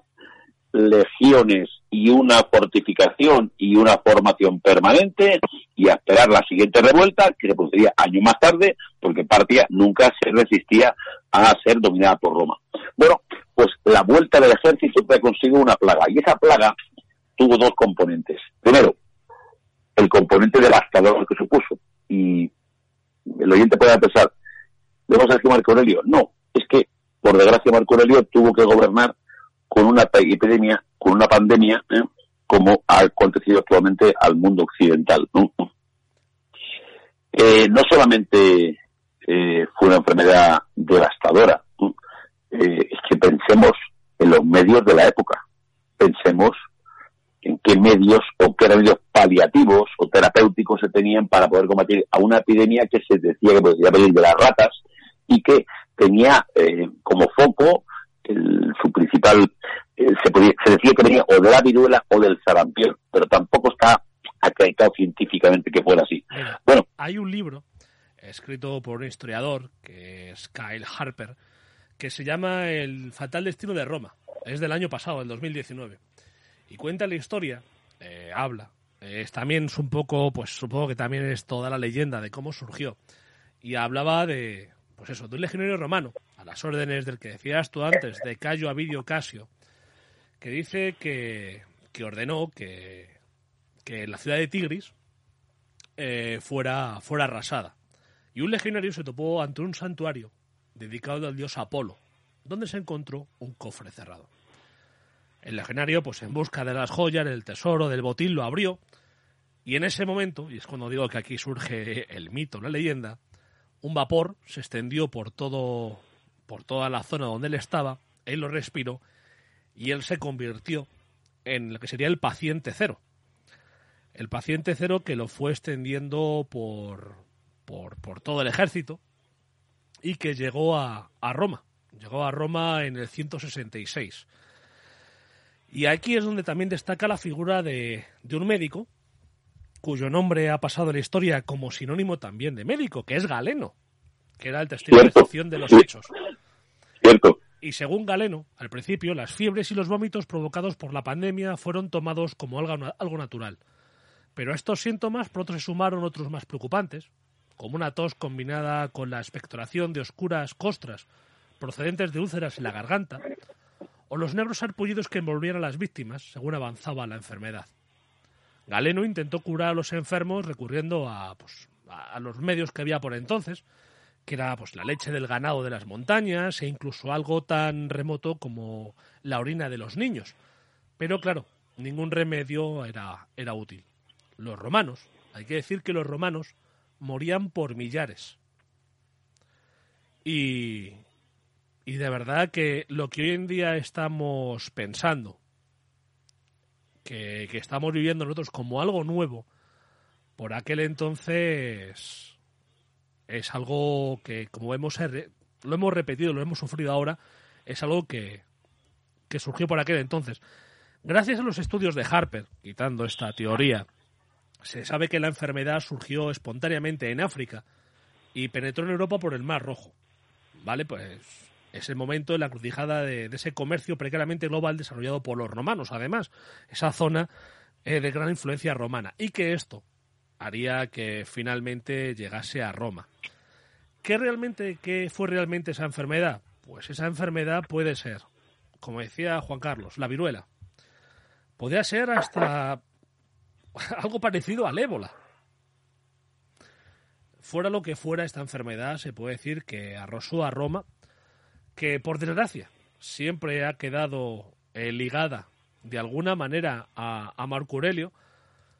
legiones y una fortificación y una formación permanente y a esperar la siguiente revuelta que se produciría años más tarde porque Partia nunca se resistía a ser dominada por Roma. Bueno, pues la vuelta del ejército fue consigo una plaga y esa plaga tuvo dos componentes. Primero, el componente devastador que supuso y el oyente puede pensar, ¿le vamos a decir Marco Aurelio? No, es que por desgracia Marco Aurelio tuvo que gobernar con una epidemia, con una pandemia, ¿eh? como ha acontecido actualmente al mundo occidental. No, eh, no solamente eh, fue una enfermedad devastadora, es que pensemos en los medios de la época, pensemos en qué medios o qué medios paliativos o terapéuticos se tenían para poder combatir a una epidemia que se decía que podía venir de las ratas y que tenía como foco su principal, eh, se, se decía que venía o de la viruela o del sarampión, pero tampoco está acreditado científicamente que fuera así. bueno, hay un libro escrito por un historiador, que es Kyle Harper, que se llama El fatal destino de Roma. Es del año pasado, del 2019. Y cuenta la historia, eh, habla. Es, también es un poco, pues supongo que también es toda la leyenda de cómo surgió. Y hablaba de, pues eso, de un legionario romano, a las órdenes del que decías tú antes, de Cayo Avidio Casio, que dice que, ordenó que, que, la ciudad de Tigris eh, fuera, fuera arrasada. Y un legionario se topó ante un santuario dedicado al dios Apolo, donde se encontró un cofre cerrado. El legionario, pues en busca de las joyas, del tesoro, del botín, lo abrió, y en ese momento, y es cuando digo que aquí surge el mito, la leyenda, un vapor se extendió por todo por toda la zona donde él estaba, él lo respiró y él se convirtió en lo que sería el paciente cero. El paciente cero que lo fue extendiendo por, por, por todo el ejército y que llegó a, a, Roma. Llegó a Roma en el 166. Y aquí es donde también destaca la figura de, de un médico cuyo nombre ha pasado en la historia como sinónimo también de médico, que es Galeno, que era el testigo de excepción de los hechos. Cierto. Y según Galeno, al principio, las fiebres y los vómitos provocados por la pandemia fueron tomados como algo, algo natural. Pero a estos síntomas pronto se sumaron otros más preocupantes, como una tos combinada con la expectoración de oscuras costras procedentes de úlceras en la garganta, o los negros arpullidos que envolvían a las víctimas según avanzaba la enfermedad. Galeno intentó curar a los enfermos recurriendo a, pues, a los medios que había por entonces, que era pues, la leche del ganado de las montañas e incluso algo tan remoto como la orina de los niños. Pero claro, ningún remedio era, era útil. Los romanos, hay que decir que los romanos morían por millares. Y, y de verdad que lo que hoy en día estamos pensando, que, estamos viviendo nosotros como algo nuevo, por aquel entonces es algo que, como vemos, lo hemos repetido, lo hemos sufrido ahora, es algo que, que surgió por aquel entonces. Gracias a los estudios de Harper, quitando esta teoría, se sabe que la enfermedad surgió espontáneamente en África y penetró en Europa por el Mar Rojo. ¿Vale? Pues es el momento de la crucijada de, ese comercio precariamente global desarrollado por los romanos, además, esa zona eh, de gran influencia romana. Y que esto haría que finalmente llegase a Roma. ¿Qué realmente, qué fue realmente esa enfermedad? Pues esa enfermedad puede ser, como decía Juan Carlos, la viruela. Podría ser hasta <laughs> algo parecido al ébola. Fuera lo que fuera esta enfermedad, se puede decir que arrosó a Roma, que por desgracia siempre ha quedado eh, ligada de alguna manera a, a Marco Aurelio,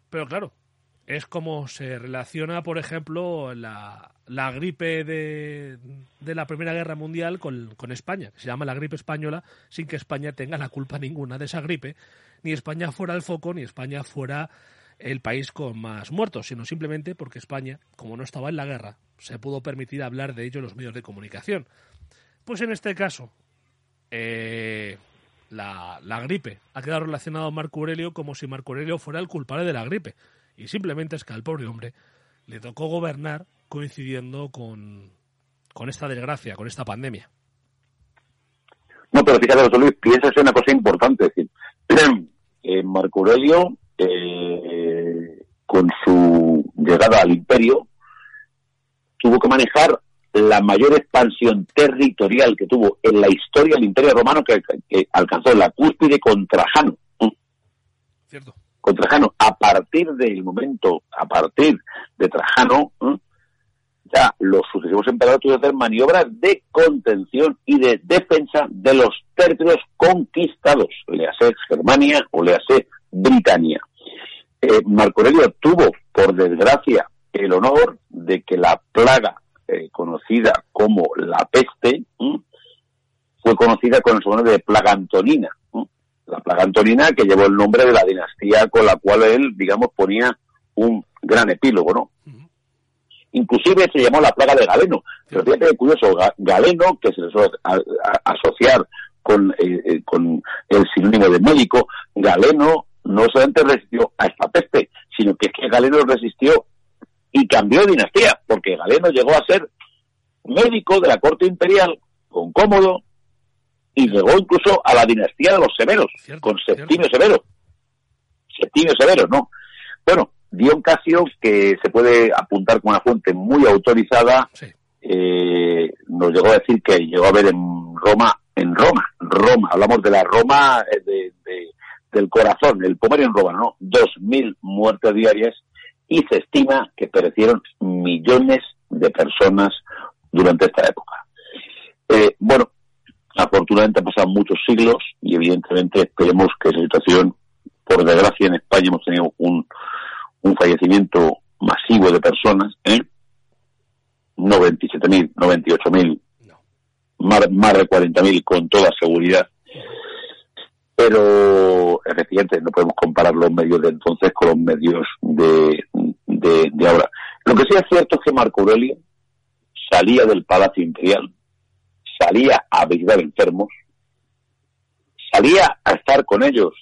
pero claro, es como se relaciona, por ejemplo, la, gripe de, de, la Primera Guerra Mundial con, con, España, que se llama la gripe española, sin que España tenga la culpa ninguna de esa gripe, ni España fuera el foco, ni España fuera el país con más muertos, sino simplemente porque España, como no estaba en la guerra, se pudo permitir hablar de ello en los medios de comunicación. Pues en este caso, eh, la, la, gripe ha quedado relacionado a Marco Aurelio como si Marco Aurelio fuera el culpable de la gripe. Y simplemente es que al pobre hombre le tocó gobernar coincidiendo con, con esta desgracia, con esta pandemia. No, pero fíjate, José Luis, piensas en una cosa importante. Es decir, <clears throat> eh, Marco Aurelio eh, con su llegada al imperio, tuvo que manejar la mayor expansión territorial que tuvo en la historia del imperio romano que, que alcanzó la cúspide con Trajano. Cierto. Con Trajano. A partir del momento, a partir de Trajano, ¿eh? ya los sucesivos emperadores tuvieron que hacer maniobras de contención y de defensa de los territorios conquistados, le hace Germania o le hace Britania eh, Marco Aurelio tuvo, por desgracia, el honor de que la plaga eh, conocida como la peste ¿m? fue conocida con el sobrenombre de plaga antonina. ¿m? La plaga antonina que llevó el nombre de la dinastía con la cual él, digamos, ponía un gran epílogo, ¿no? Uh -huh. Inclusive se llamó la plaga de Galeno. Pero fíjate que curioso, Galeno, que se le suele asociar con, eh, con el sinónimo de médico, Galeno no solamente resistió a esta peste, sino que es que Galeno resistió y cambió de dinastía, porque Galeno llegó a ser médico de la corte imperial con Cómodo y llegó incluso a la dinastía de los Severos, cierto, con Septimio cierto. Severo. Septimio Severo, ¿no? Bueno, Dion Casio, que se puede apuntar con una fuente muy autorizada, sí. eh, nos llegó a decir que llegó a ver en Roma, en Roma, Roma, hablamos de la Roma de, de del corazón, el Pomerio en Roma, ¿no? Dos mil muertes diarias y se estima que perecieron millones de personas durante esta época. Eh, bueno, afortunadamente han pasado muchos siglos y evidentemente esperemos que esa situación, por desgracia en España hemos tenido un, un fallecimiento masivo de personas, ¿eh? No 27.000, 98.000, no. más, más de 40.000 con toda seguridad pero efectivamente no podemos comparar los medios de entonces con los medios de, de, ahora. Lo que sí es cierto es que Marco Aurelio salía del Palacio Imperial, salía a visitar enfermos, salía a estar con ellos,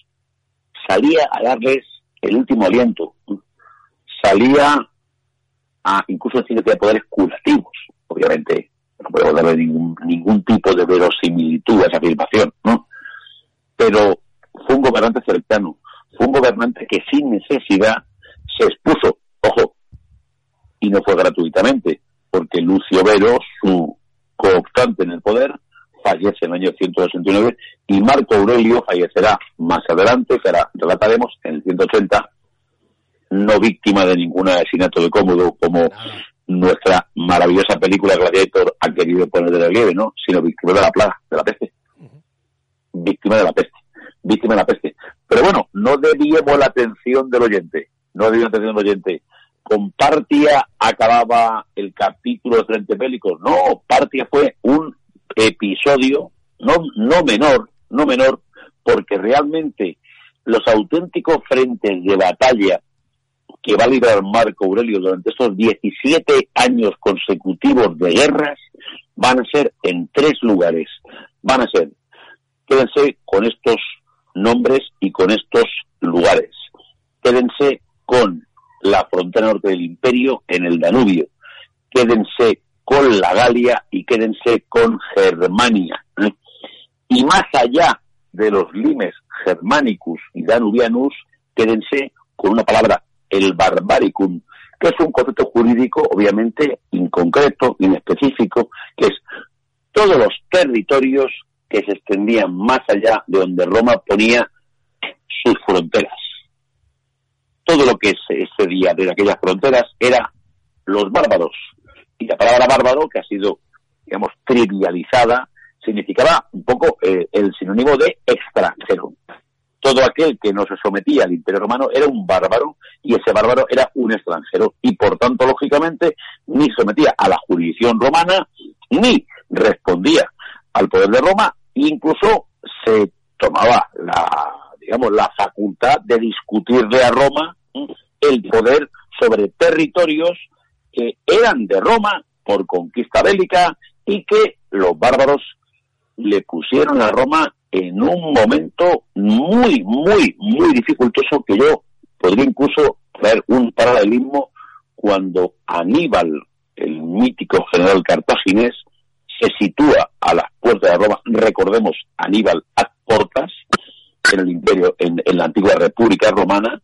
salía a darles el último aliento, salía a incluso decir que poderes curativos, obviamente no podemos darle ningún, ningún tipo de verosimilitud a esa afirmación, ¿no? pero fue un gobernante cercano, fue un gobernante que sin necesidad se expuso, ojo, y no fue gratuitamente, porque Lucio Vero, su cooptante en el poder, fallece en el año 169 y Marco Aurelio fallecerá más adelante, que ahora relataremos, en el 180, no víctima de ningún asesinato de cómodo como nuestra maravillosa película Gladiator ha querido poner de relieve, ¿no? Sino víctima de la plaga, de la peste víctima de la peste, víctima de la peste. Pero bueno, no debíamos la atención del oyente, no debíamos la atención del oyente. Con Partia acababa el capítulo de Frente Bélico. No, Partia fue un episodio no, no menor, no menor, porque realmente los auténticos frentes de batalla que va a librar Marco Aurelio durante estos 17 años consecutivos de guerras van a ser en tres lugares. Van a ser quédense con estos nombres y con estos lugares. Quédense con la frontera norte del imperio en el Danubio. Quédense con la Galia y quédense con Germania. Y más allá de los limes germanicus y danubianus, quédense con una palabra, el barbaricum, que es un concepto jurídico obviamente inconcreto, inespecífico, que es todos los territorios que se extendían más allá de donde Roma ponía sus fronteras. Todo lo que se excedía de aquellas fronteras era los bárbaros. Y la palabra bárbaro, que ha sido, digamos, trivializada, significaba un poco eh, el sinónimo de extranjero. Todo aquel que no se sometía al imperio romano era un bárbaro y ese bárbaro era un extranjero y por tanto, lógicamente, ni sometía a la jurisdicción romana ni respondía al poder de Roma e incluso se tomaba la, digamos, la facultad de discutirle a Roma el poder sobre territorios que eran de Roma por conquista bélica y que los bárbaros le pusieron a Roma en un momento muy, muy, muy dificultoso que yo podría incluso traer un paralelismo cuando Aníbal, el mítico general cartaginés, se sitúa a las puertas de Roma, recordemos Aníbal a portas, en el imperio, en, la antigua República Romana,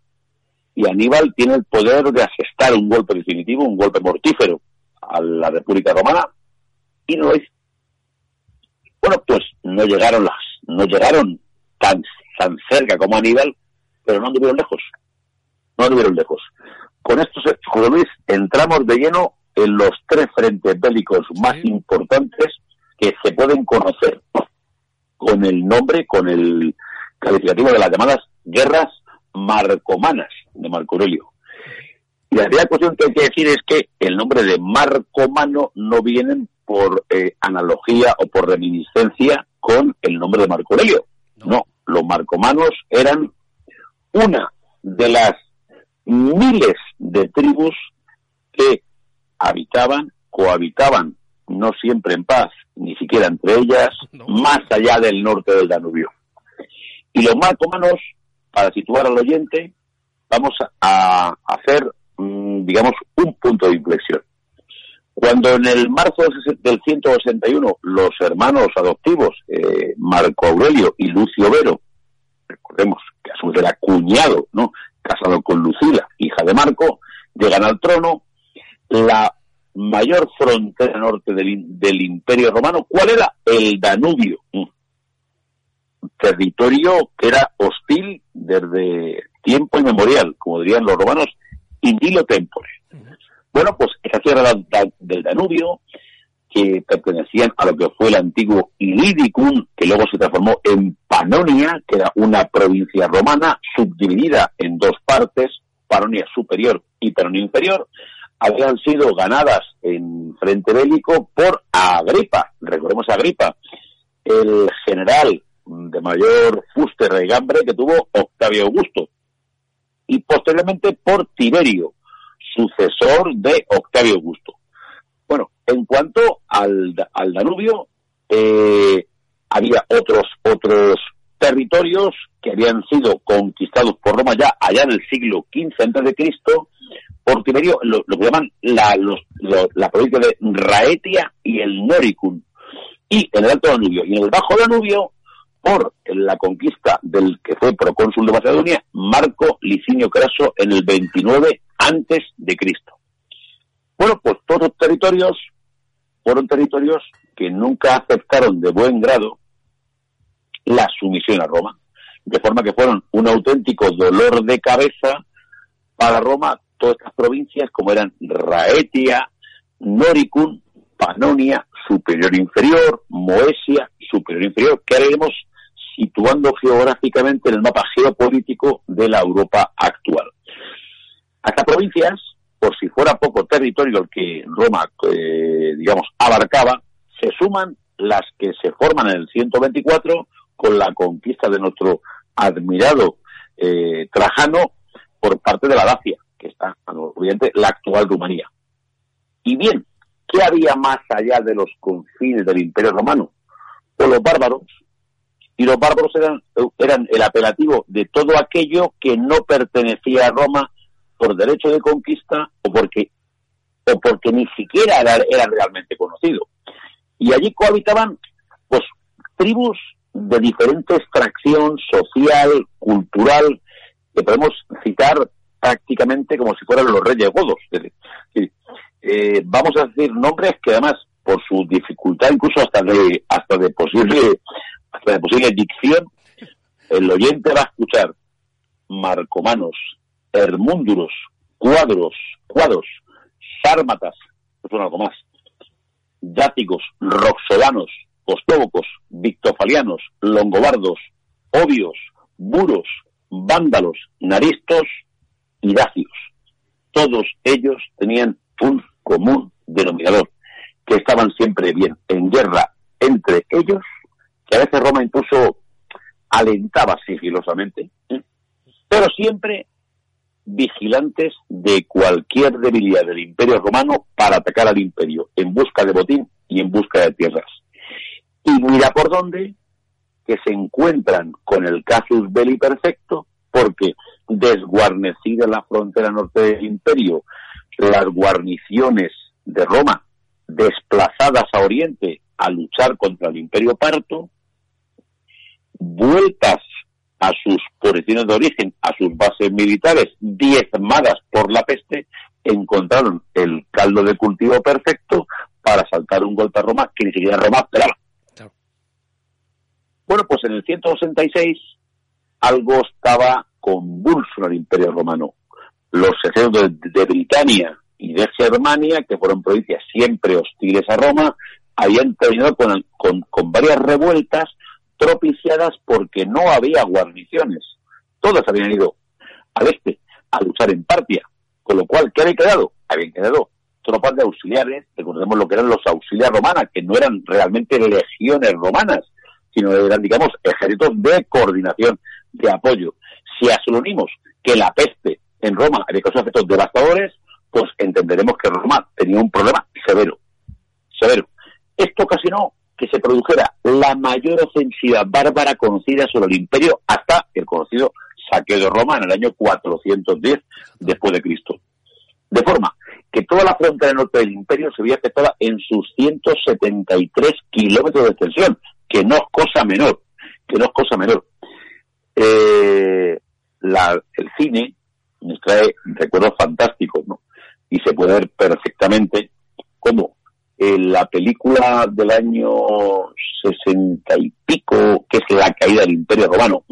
y Aníbal tiene el poder de asestar un golpe definitivo, un golpe mortífero a la República Romana, y no es bueno, pues no llegaron las, no llegaron tan, tan cerca como Aníbal, pero no anduvieron lejos. No anduvieron lejos. Con esto, José Luis, entramos de lleno en los tres frentes bélicos más importantes que se pueden conocer con el nombre, con el calificativo de las llamadas guerras marcomanas de Marco Aurelio. Y la primera cuestión que hay que decir es que el nombre de marcomano no viene por eh, analogía o por reminiscencia con el nombre de Marco Aurelio. No. los marcomanos eran una de las miles de tribus que habitaban, cohabitaban, no siempre en paz, ni siquiera entre ellas, más allá del norte del Danubio. Y los marcomanos, para situar al oyente, vamos a hacer, mm, digamos, un punto de inflexión. Cuando en el marzo del 161 los hermanos adoptivos, eh, Marco Aurelio y Lucio Vero, recordemos que a su vez era cuñado, ¿no? casado con Lucila, hija de Marco, llegan al trono, la mayor frontera norte del, imperio romano, ¿cuál era? El Danubio, territorio que era hostil desde tiempo inmemorial, como dirían los romanos, indilo tempore. Bueno, pues esa tierra del Danubio, que pertenecían a lo que fue el antiguo Ilidicum, que luego se transformó en Panonia, que era una provincia romana subdividida en dos partes, Panonia superior y Panonia inferior, habían sido ganadas en frente bélico por Agripa, recordemos a Agripa, el general de mayor fuste regambre que tuvo Octavio Augusto, y posteriormente por Tiberio, sucesor de Octavio Augusto. Bueno, en cuanto al, Danubio, eh, había otros, otros territorios que habían sido conquistados por Roma ya allá en el siglo XV antes de Cristo por Tiberio, lo, que llaman la, la provincia de Raetia y el Noricum, y en el Alto Danubio y en el Bajo Danubio por la conquista del que fue procónsul de Macedonia, Marco Licinio Craso en el 29 antes de Cristo. Bueno, pues todos los territorios fueron territorios que nunca aceptaron de buen grado la sumisión a Roma, de forma que fueron un auténtico dolor de cabeza para Roma todas estas provincias como eran Raetia, Noricum, Panonia, Superior Inferior, Moesia, Superior Inferior, que haremos situando geográficamente en el mapa geopolítico de la Europa actual. A estas provincias, por si fuera poco territorio el que Roma, eh, digamos, abarcaba, se suman las que se forman en el 124 con la conquista de nuestro admirado eh, Trajano por parte de la Dacia, que está, obviamente, la actual Rumanía. Y bien, ¿qué había más allá de los confines del Imperio Romano? Pues los bárbaros, y los bárbaros eran, eran el apelativo de todo aquello que no pertenecía a Roma por derecho de conquista o porque, o porque ni siquiera era, realmente conocido. Y allí cohabitaban pues tribus de diferente extracción social, cultural, que podemos citar prácticamente como si fueran los reyes godos. Eh, vamos a decir nombres que además, por su dificultad incluso hasta de hasta de posible hasta de posible dicción, el oyente va a escuchar marcomanos, hermúnduros, cuadros, cuadros, sármatas, son algo más, dáticos, roxolanos, ostóbocos, victofalianos, longobardos, obios, buros, vándalos, naristos y dacios. Todos ellos tenían un común denominador, estaban siempre bien en guerra entre ellos, que a veces Roma incluso alentaba sigilosamente, ¿eh? pero siempre vigilantes de cualquier debilidad del imperio romano para atacar al imperio en busca de botín y en busca de tierras. Y mira por dónde que se encuentran con el casus belli perfecto porque desguarnecida la frontera norte del imperio, las guarniciones de Roma desplazadas a Oriente a luchar contra el imperio parto, vueltas a sus posiciones de origen, a sus bases militares diezmadas por la peste, encontraron el caldo de cultivo perfecto para saltar un golpe a Roma que ni siquiera Roma esperaba. Bueno, pues en el 166 algo estaba convulso en el Imperio Romano. Los ejércitos de, Britania y de Germania, que fueron provincias siempre hostiles a Roma, habían terminado con, con, varias revueltas propiciadas porque no había guarniciones. Todas habían ido al este a luchar en Partia. Con lo cual, ¿qué había quedado? Habían quedado tropas de auxiliares, recordemos lo que eran los auxiliares romanas, que no eran realmente legiones romanas, sino eran, digamos, ejércitos de coordinación, de apoyo. Si a unimos que la peste en Roma había causado efectos devastadores, pues entenderemos que Roma tenía un problema severo. Severo. Esto ocasionó que se produjera la mayor ofensiva bárbara conocida sobre el imperio hasta el conocido saqueo de Roma en el año 410 después de Cristo. De forma que toda la frontera norte del imperio se veía afectada en sus 173 kilómetros de extensión, que no es cosa menor, que no es cosa menor. Eh, el cine nos trae recuerdos fantásticos, ¿no? Y se puede ver perfectamente cómo en la película del año sesenta y pico, que es la caída del Imperio Romano,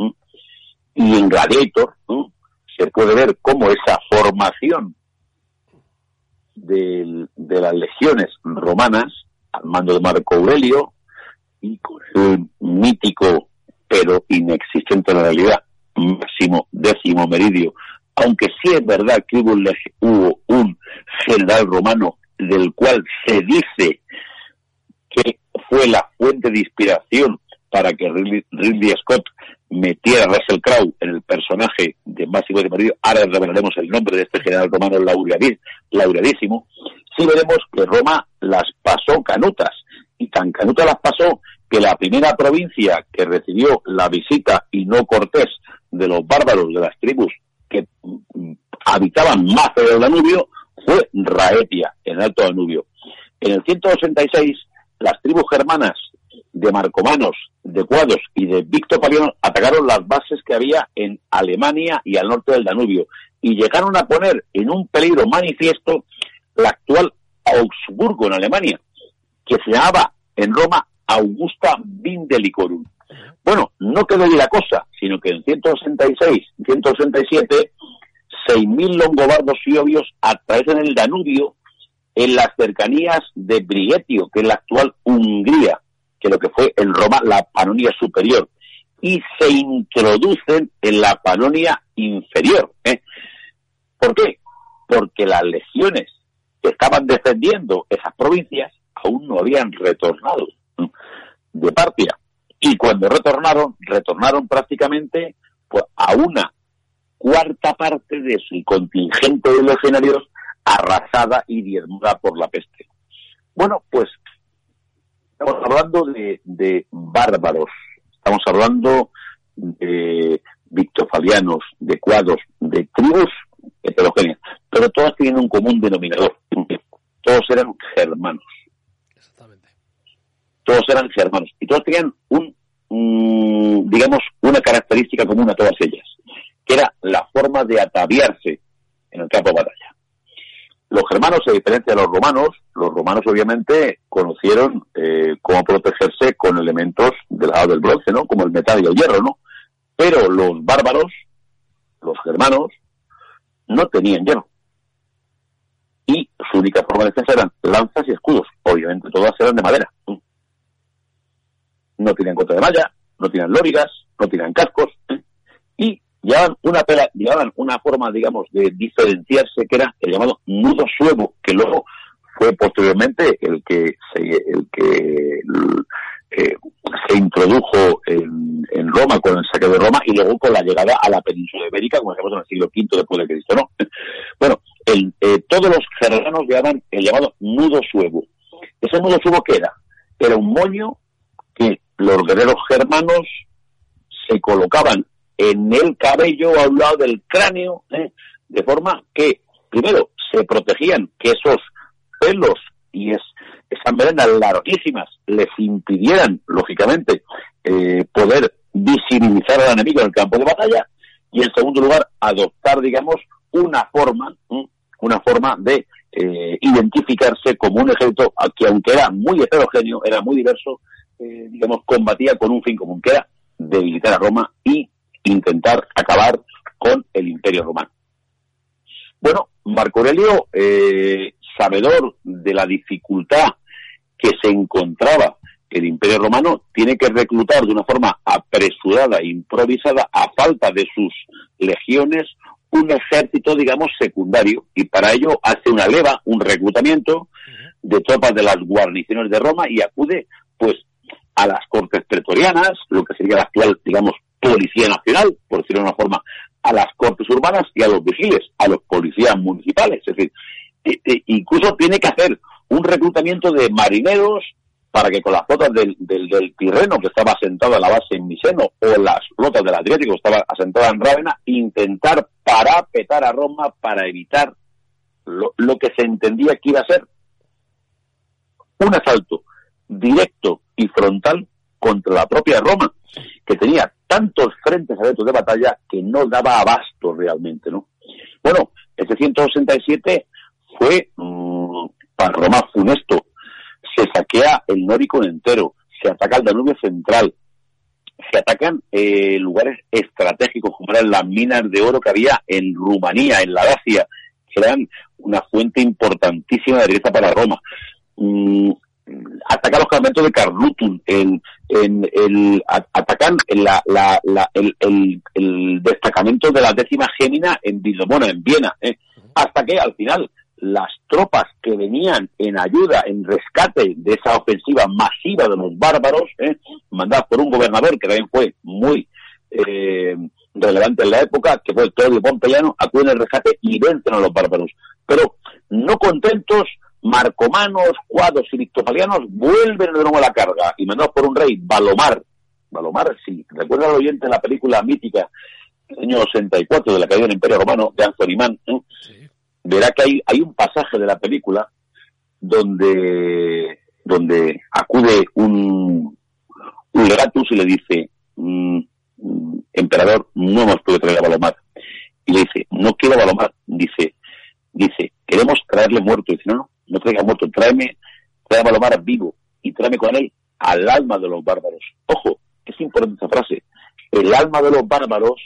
y en Gladiator, se puede ver cómo esa formación de las legiones romanas, al mando de Marco Aurelio, y con el mítico, pero inexistente en la realidad, máximo décimo meridio, aunque sí es verdad que hubo un, general romano del cual se dice que fue la fuente de inspiración para que Ridley, Scott metiera a Russell Crowe en el personaje de Máximo de Meridio, ahora revelaremos el nombre de este general romano laureadísimo, sí veremos que Roma las pasó canutas, y tan canutas las pasó que la primera provincia que recibió la visita y no cortés de los bárbaros de las tribus que habitaban más del Danubio fue Raetia, en el Alto Danubio. En el 186, las tribus germanas de Marcomanos, de Cuados y de Victopaliano atacaron las bases que había en Alemania y al norte del Danubio y llegaron a poner en un peligro manifiesto la actual Augsburgo en Alemania, que se llamaba en Roma Augusta Vindelicorum. Bueno, no quedó ahí la cosa, sino que en 166, 167, 6.000 longobardos y obios atraviesan el Danubio en las cercanías de Brigetio, que es la actual Hungría, que lo que fue en Roma la Panonia superior, y se introducen en la Panonia inferior. ¿eh? ¿Por qué? Porque las legiones que estaban defendiendo esas provincias aún no habían retornado de Partia. Y cuando retornaron, retornaron prácticamente pues, a una cuarta parte de su contingente de legionarios arrasada y diezmada por la peste. Bueno, pues estamos hablando de, bárbaros, estamos hablando de victofalianos, de cuadros, de tribus heterogéneas, pero todas tienen un común denominador. Todos eran germanos todos eran germanos y todos tenían un, digamos, una característica común a todas ellas, que era la forma de ataviarse en el campo de batalla. Los germanos, a diferencia de los romanos, los romanos obviamente conocieron eh, cómo protegerse con elementos del lado del bronce, ¿no? Como el metal y el hierro, ¿no? Pero los bárbaros, los germanos, no tenían hierro. Y su única forma de defensa eran lanzas y escudos. Obviamente todas eran de madera. No tenían contra de malla, no tenían lórigas, no tenían cascos. Y llevaban una, pela, llevaban una forma, digamos, de diferenciarse que era el llamado nudo suevo, que luego fue posteriormente el que se, el que eh, se introdujo en, Roma con el saque de Roma y luego con la llegada a la península ibérica, como decíamos en el siglo V después de Cristo, ¿no? <laughs> Bueno, el, eh, todos los germanos llevaban el llamado nudo suevo. ¿Ese nudo suevo qué era? Era un moño que los guerreros germanos se colocaban en el cabello a un lado del cráneo, ¿eh? de forma que, primero, se protegían que esos pelos y es, esas melenas larguísimas les impidieran, lógicamente, eh, poder visibilizar al enemigo en el campo de batalla y, en segundo lugar, adoptar, digamos, una forma, una forma de eh, identificarse como un ejército que, aunque era muy heterogéneo, era muy diverso, digamos, combatía con un fin común, que era debilitar a Roma y intentar acabar con el imperio romano. Bueno, Marco Aurelio, eh, sabedor de la dificultad que se encontraba el imperio romano, tiene que reclutar de una forma apresurada e improvisada, a falta de sus legiones, un ejército, digamos, secundario, y para ello hace una leva, un reclutamiento de tropas de las guarniciones de Roma y acude, pues, a las cortes pretorianas, lo que sería la actual, digamos, Policía Nacional, por decirlo de una forma, a las cortes urbanas y a los vigiles, a los policías municipales. Es decir, e, e, incluso tiene que hacer un reclutamiento de marineros para que con las flotas del, del, Tirreno, que estaba asentado a la base en Miseno, o las flotas del Adriático, que estaba asentada en Rávena, intentar parapetar a Roma para evitar lo, lo que se entendía que iba a ser un asalto directo frontal contra la propia Roma, que tenía tantos frentes abiertos de batalla que no daba abasto realmente, ¿no? Bueno, este 167 fue mm, para Roma funesto. Se saquea el Nóricon entero, se ataca el Danubio central, se atacan eh, lugares estratégicos como eran las minas de oro que había en Rumanía, en la Dacia, que eran una fuente importantísima de riqueza para Roma. Mm, atacan los campamentos de Carlutum, en, el, atacan la, la, la, el, el, destacamento de la décima Gémina en Vidomona, en Viena, ¿eh? hasta que al final las tropas que venían en ayuda, en rescate de esa ofensiva masiva de los bárbaros, ¿eh? mandadas por un gobernador que también fue muy eh, relevante en la época, que fue Claudio Pompeyano, acuden al rescate y vencen a los bárbaros. Pero no contentos, marcomanos, cuadros y victorianos vuelven de nuevo a la carga y mandados por un rey, Balomar. Balomar, sí, recuerda al oyente la película mítica del año 64 de la caída del Imperio Romano de Anthony Mann. ¿eh? Verá que hay, hay un pasaje de la película donde, donde acude un, un legatus y le dice, mm, mm, emperador, no nos puede traer a Balomar. Y le dice, no quiero Balomar. Dice, dice, queremos traerle muerto. Y dice, no, no, no traiga muerto, tráeme, tráeme a Lomar vivo y tráeme con él al alma de los bárbaros. Ojo, es importante esa frase. El alma de los bárbaros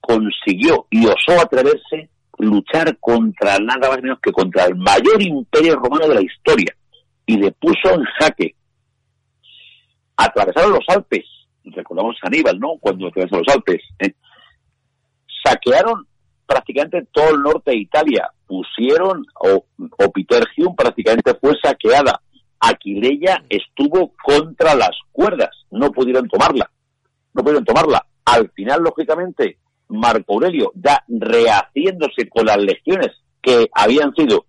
consiguió y osó atreverse luchar contra nada más menos que contra el mayor imperio romano de la historia y le puso en jaque. Atravesaron los Alpes, recordamos a Aníbal, ¿no? Cuando atravesaron los Alpes. ¿eh? Saquearon prácticamente todo el norte de Italia, pusieron, o, o Pitergium prácticamente fue saqueada. Aquileia estuvo contra las cuerdas, no pudieron tomarla, no pudieron tomarla. Al final, lógicamente, Marco Aurelio, ya rehaciéndose con las legiones que habían sido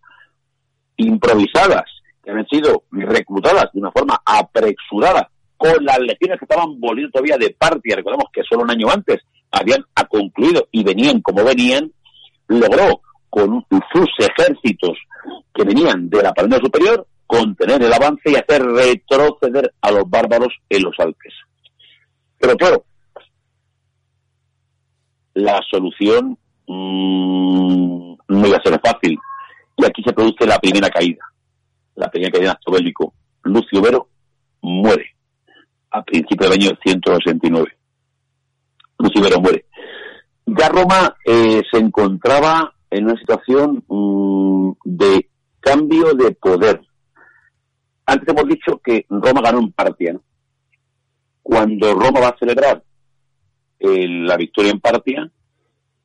improvisadas, que habían sido reclutadas de una forma apresurada, con las legiones que estaban volviendo todavía de Partia, recordemos que solo un año antes habían concluido y venían como venían, logró con sus ejércitos que venían de la pared superior contener el avance y hacer retroceder a los bárbaros en los Alpes. Pero claro, la solución mmm, no iba a ser fácil. Y aquí se produce la primera caída, la primera caída en acto bélico. Lucio Vero muere a principios del año 169. Lucio Vero muere. Ya Roma eh, se encontraba en una situación mm, de cambio de poder. Antes hemos dicho que Roma ganó en Partia. Cuando Roma va a celebrar eh, la victoria en Partia,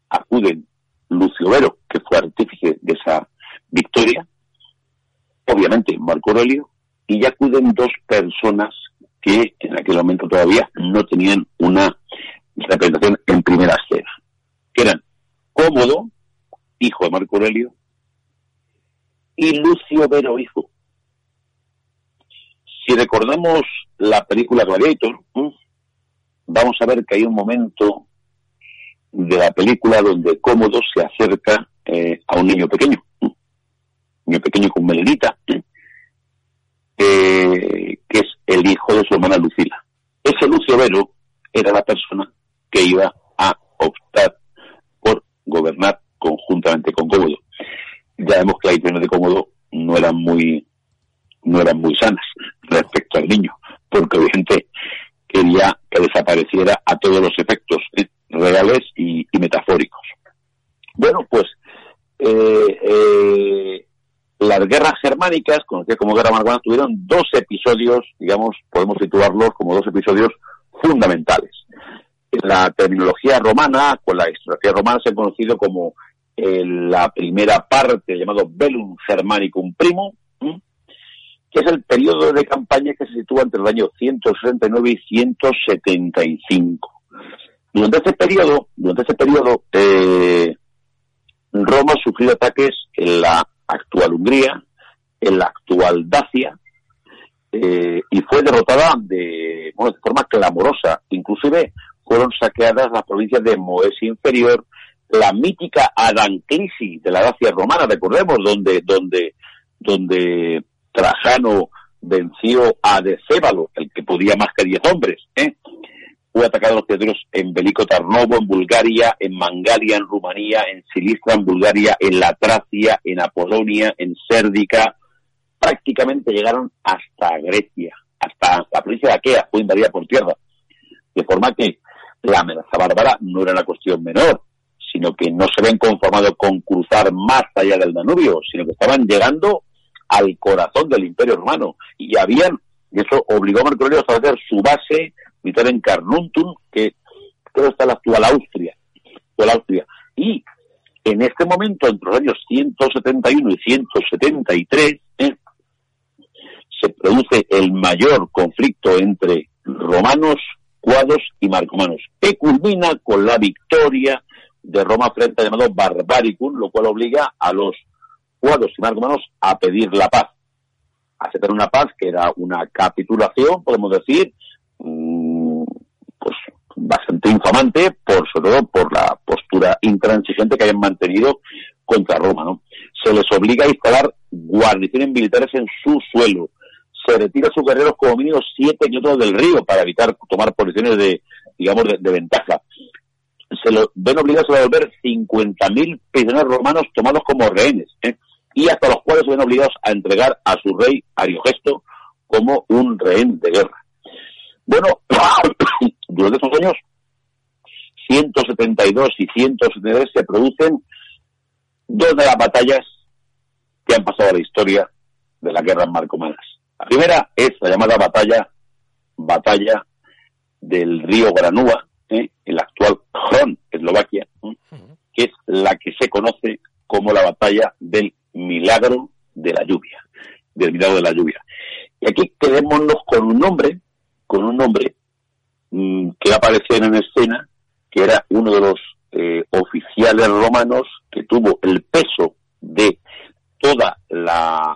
acuden Lucio Vero, que fue artífice de esa victoria, obviamente Marco Aurelio, y ya acuden dos personas que en aquel momento todavía no tenían una representación en primera escena, que eran Cómodo, hijo de Marco Aurelio, y Lucio Vero, hijo. Si recordamos la película Gladiator, vamos a ver que hay un momento de la película donde Cómodo se acerca eh, a un niño pequeño, un niño pequeño con melenita, que es el hijo de su hermana Lucila. Ese Lucio Vero era la persona que iba a optar por gobernar conjuntamente con Cómodo. Ya vemos que las intenciones de Cómodo no eran muy no eran muy sanas respecto al niño, porque obviamente quería que desapareciera a todos los efectos ¿eh? reales y, metafóricos. Bueno, pues eh, eh, las guerras germánicas, conocidas como guerra marcana, tuvieron dos episodios, digamos, podemos situarlos como dos episodios fundamentales. La terminología romana, con la historiografía romana, se ha conocido como la primera parte, llamado Bellum Germanicum Primo, que es el periodo de campaña que se sitúa entre el año 169 y 175. Durante este periodo, durante este periodo, eh, Roma sufrió ataques en la actual Hungría, en la actual Dacia, eh, y fue derrotada de, de forma clamorosa. Inclusive fueron saqueadas las provincias de Moesia Inferior, la mítica Adanclisi de la Dacia romana, recordemos, donde, donde, donde Trajano venció a Decébalo, el que podía más que diez hombres, ¿eh? Fue atacado a los territorios en Belico Tarnovo, en Bulgaria, en Mangalia, en Rumanía, en Silistra, en Bulgaria, en la Tracia, en Apolonia, en Sérdica. Prácticamente llegaron hasta Grecia, hasta la provincia de Aquea, fue invadida por tierra. De forma que la amenaza bárbara no era una cuestión menor, sino que no se habían conformado con cruzar más allá del Danubio, sino que estaban llegando al corazón del Imperio Romano y habían, y eso obligó a Marco Aurelio a establecer su base militar en Carnuntum, que creo está la actual Austria, Austria. Y en este momento, entre los años 171 y 173, ¿eh? se produce el mayor conflicto entre romanos, cuados y marcomanos, que culmina con la victoria de Roma frente al llamado Barbaricum, lo cual obliga a los cuados y marcomanos a pedir la paz, aceptar una paz que era una capitulación, podemos decir, mm, pues bastante infamante, por sobre todo por la postura intransigente que hayan mantenido contra Roma. ¿no? Se les obliga a instalar guarniciones militares en su suelo. Se retira a sus guerreros como mínimo siete kilómetros del río para evitar tomar posiciones de, digamos, de, ventaja. Se lo ven obligados a devolver 50.000 prisioneros romanos tomados como rehenes. ¿eh? y hasta los cuales se ven obligados a entregar a su rey Ariogesto como un rehén de guerra. Bueno, <coughs> durante esos años, 172 y 173 se producen dos de las batallas que han pasado a la historia de las guerras marcomanas. La primera es la llamada batalla, batalla del río Granúa, ¿eh? en la actual Hron, Eslovaquia, que es la que se conoce como la batalla del milagro de la lluvia, del milagro de la lluvia. Y aquí quedémonos con un nombre, con un nombre mm, que aparece en escena, que era uno de los eh, oficiales romanos que tuvo el peso de toda la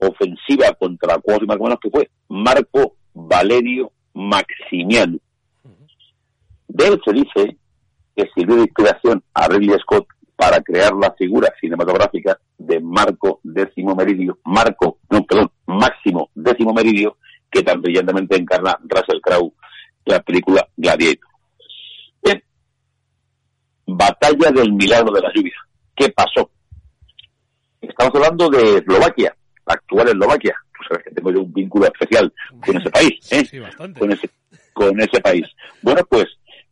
ofensiva contra cuatro romanos, que fue Marco Valerio Maximiano. De él se dice que sirvió de inspiración a Ridley Scott para crear la figura cinematográfica de Marco décimo Meridio, Marco, no, perdón, Máximo décimo Meridio, que tan brillantemente encarna Russell Crowe la película Gladiator. Bien. Batalla del milagro de la lluvia. ¿qué pasó? Estamos hablando de Eslovaquia, actual Eslovaquia. Pues sabes que tengo yo un vínculo especial con ese país, ¿eh? Sí. Con ese, con ese país. Bueno, pues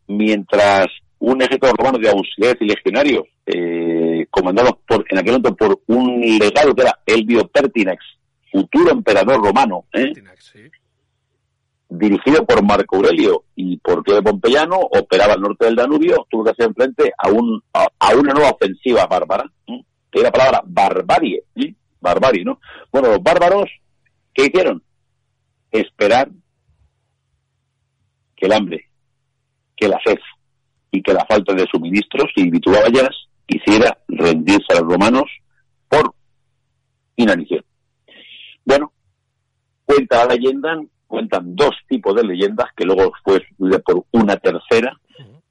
mientras un ejército romano de auxiliares y legionarios, eh, comandados por, en aquel momento por un legado que era Elvio Pertinax, futuro emperador romano, ¿eh? Sí. dirigido por Marco Aurelio y por Claudio Pompeyano, operaba al norte del Danubio, tuvo que hacer frente a, un, a, a una nueva ofensiva bárbara, ¿eh? que es la palabra barbarie, ¿eh? Barbarie, ¿no? Bueno, los bárbaros, ¿qué hicieron? Esperar que el hambre, que la sed y que la falta de suministros y vituallas hiciera rendirse a los romanos por inanición. Bueno, cuenta la leyenda, cuentan dos tipos de leyendas que luego fue sustituida por una tercera,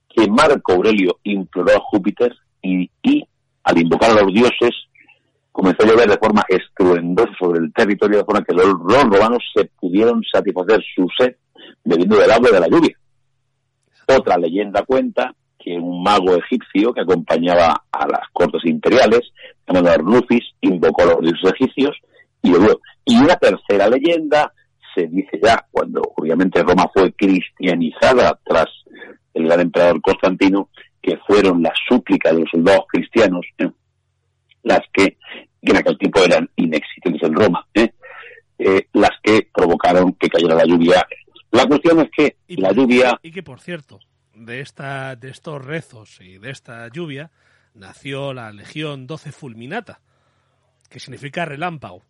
que Marco Aurelio imploró a Júpiter y, y al invocar a los dioses comenzó a llover de forma estruendosa sobre el territorio de forma que los, romanos se pudieron satisfacer su sed bebiendo del agua de la lluvia. Otra leyenda cuenta que un mago egipcio que acompañaba a las cortes imperiales, llamado Arnufis, invocó a los dioses egipcios y luego. Y una tercera leyenda se dice ya cuando obviamente Roma fue cristianizada tras el gran emperador Constantino, que fueron las súplicas de los soldados cristianos. Las que, en aquel tiempo eran inexistentes en Roma, ¿eh? Eh, las que provocaron que cayera la lluvia. La cuestión es que Y, la lluvia y que, por cierto, de, esta, de estos rezos y de esta lluvia nació la Legión 12 Fulminata, que significa relámpago.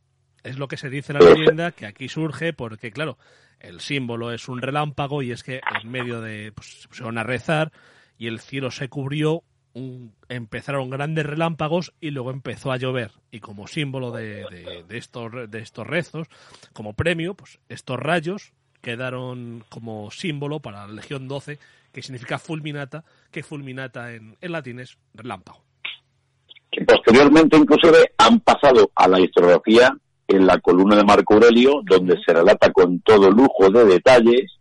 Es lo que se dice en la leyenda, que aquí surge porque, claro, el símbolo es un relámpago y es que en medio de... Pues, se pusieron a rezar y el cielo se cubrió, empezaron grandes relámpagos y luego empezó a llover. Y como símbolo de, de- estos, de estos rezos, como premio, pues estos rayos quedaron como símbolo para la Legión 12, que significa fulminata, que fulminata en, en latín es relámpago. que posteriormente inclusive han pasado a la historiografía en la columna de Marco Aurelio, donde se relata con todo lujo de detalles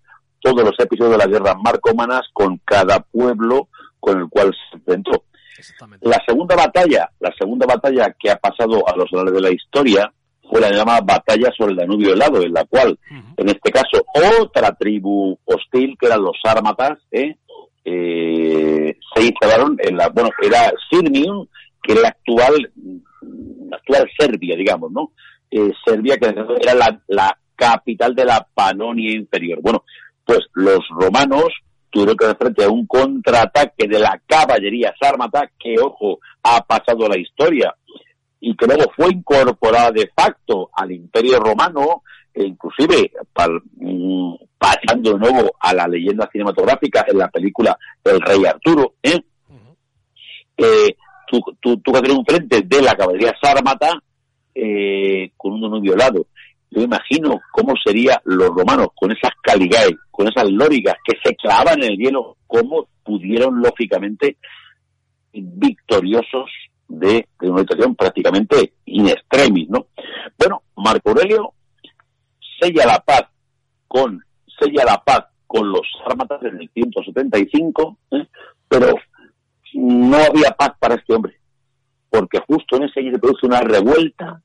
todos los episodios de las guerras marcomanas con cada pueblo con el cual se enfrentó. La segunda batalla, la segunda batalla que ha pasado a los anales de la historia fue la llamada batalla sobre el Danubio helado, en la cual, en este caso, otra tribu hostil, que eran los sármatas, ¿eh? Eh, se instalaron en la, bueno, era Sirmium, que era la actual, la actual Serbia, digamos, ¿no? Eh, Serbia, que era la, la capital de la Panonia inferior. Bueno, pues los romanos tuvieron que hacer frente a un contraataque de la caballería sármata, que, ojo, ha pasado la historia y que luego fue incorporada de facto al Imperio Romano, e inclusive pal- mm, pasando de nuevo a la leyenda cinematográfica en la película El Rey Arturo, ¿eh? Ujú. eh, tú, tú, tú tener un frente de la caballería sármata eh, con un Danubio helado. Yo imagino cómo serían los romanos con esas caligae, con esas lóricas que se clavan en el hielo, cómo pudieron lógicamente victoriosos de, de una situación prácticamente in extremis, ¿no? Bueno, Marco Aurelio sella la paz con sella la paz con los sármatas en el 175, ¿eh? pero no había paz para este hombre, porque justo en ese año se produce una revuelta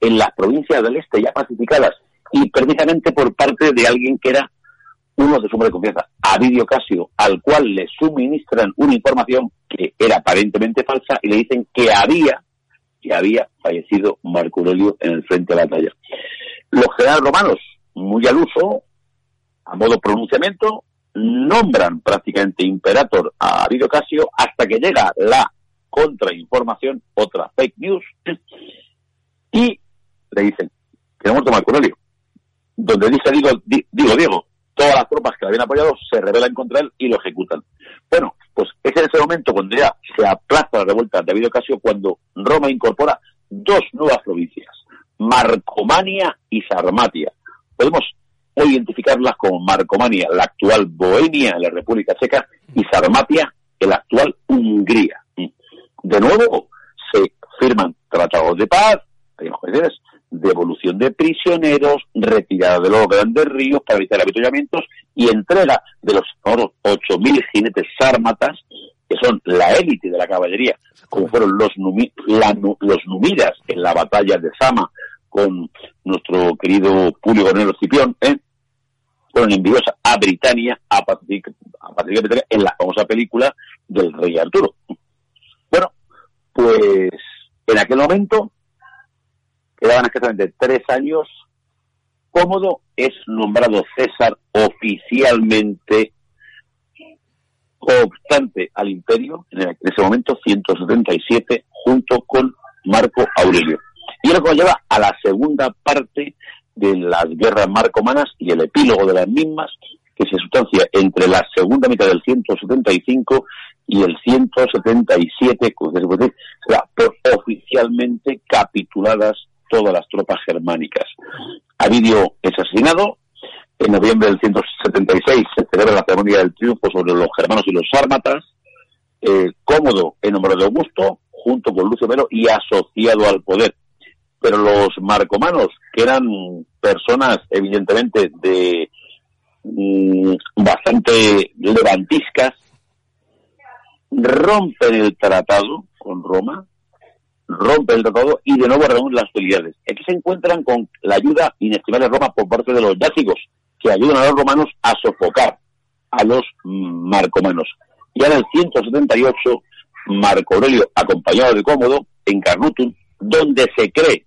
en las provincias del este ya pacificadas y precisamente por parte de alguien que era uno de su de confianza, Avidio Casio, al cual le suministran una información que era aparentemente falsa y le dicen que había que había fallecido Marco Aurelio en el frente de la batalla. Los generales romanos, muy al uso, a modo pronunciamiento, nombran prácticamente imperator a Avidio Casio hasta que llega la contrainformación, otra fake news, y le dicen que ha muerto. Donde dice, digo, di- digo, Diego, todas las tropas que le habían apoyado se rebelan contra él y lo ejecutan. Bueno, pues es en ese momento cuando ya se aplaza la revuelta de Avidio Casio, cuando Roma incorpora dos nuevas provincias, Marcomania y Sarmatia. Podemos identificarlas como Marcomania, la actual Bohemia en la República Checa, y Sarmatia, en la actual Hungría. De nuevo, se firman tratados de paz, hay devolución de prisioneros, retirada de los grandes ríos para evitar avituallamientos y entrega de los ahora 8.000 jinetes sármatas, que son la élite de la caballería como fueron los, los numidas en la batalla de Zama con nuestro querido Julio Gonero Cipión, ¿eh? fueron enviados a Britania, a Patricia, a en la famosa película del Rey Arturo. Bueno, pues en aquel momento quedaban exactamente tres años. Cómodo es nombrado César oficialmente obstante al imperio, en, ese momento 177, junto con Marco Aurelio. Y que lleva a la segunda parte de las guerras marcomanas y el epílogo de las mismas, que se sustancia entre la segunda mitad del 175 y el 177, será oficialmente capituladas todas las tropas germánicas. Avidio es asesinado, en noviembre del 176 se celebra la ceremonia del triunfo sobre los germanos y los sármatas. Eh, cómodo en nombre de Augusto, junto con Lucio Melo y asociado al poder. Pero los marcomanos, que eran personas evidentemente de mm, bastante levantiscas, rompen el tratado con Roma, rompen el tratado y de nuevo reúnen las hostilidades. Aquí se encuentran con la ayuda inestimable de Roma por parte de los yácigos, que ayudan a los romanos a sofocar a los marcomanos. Ya en el 178, Marco Aurelio, acompañado de Cómodo, en Carnutum, donde se cree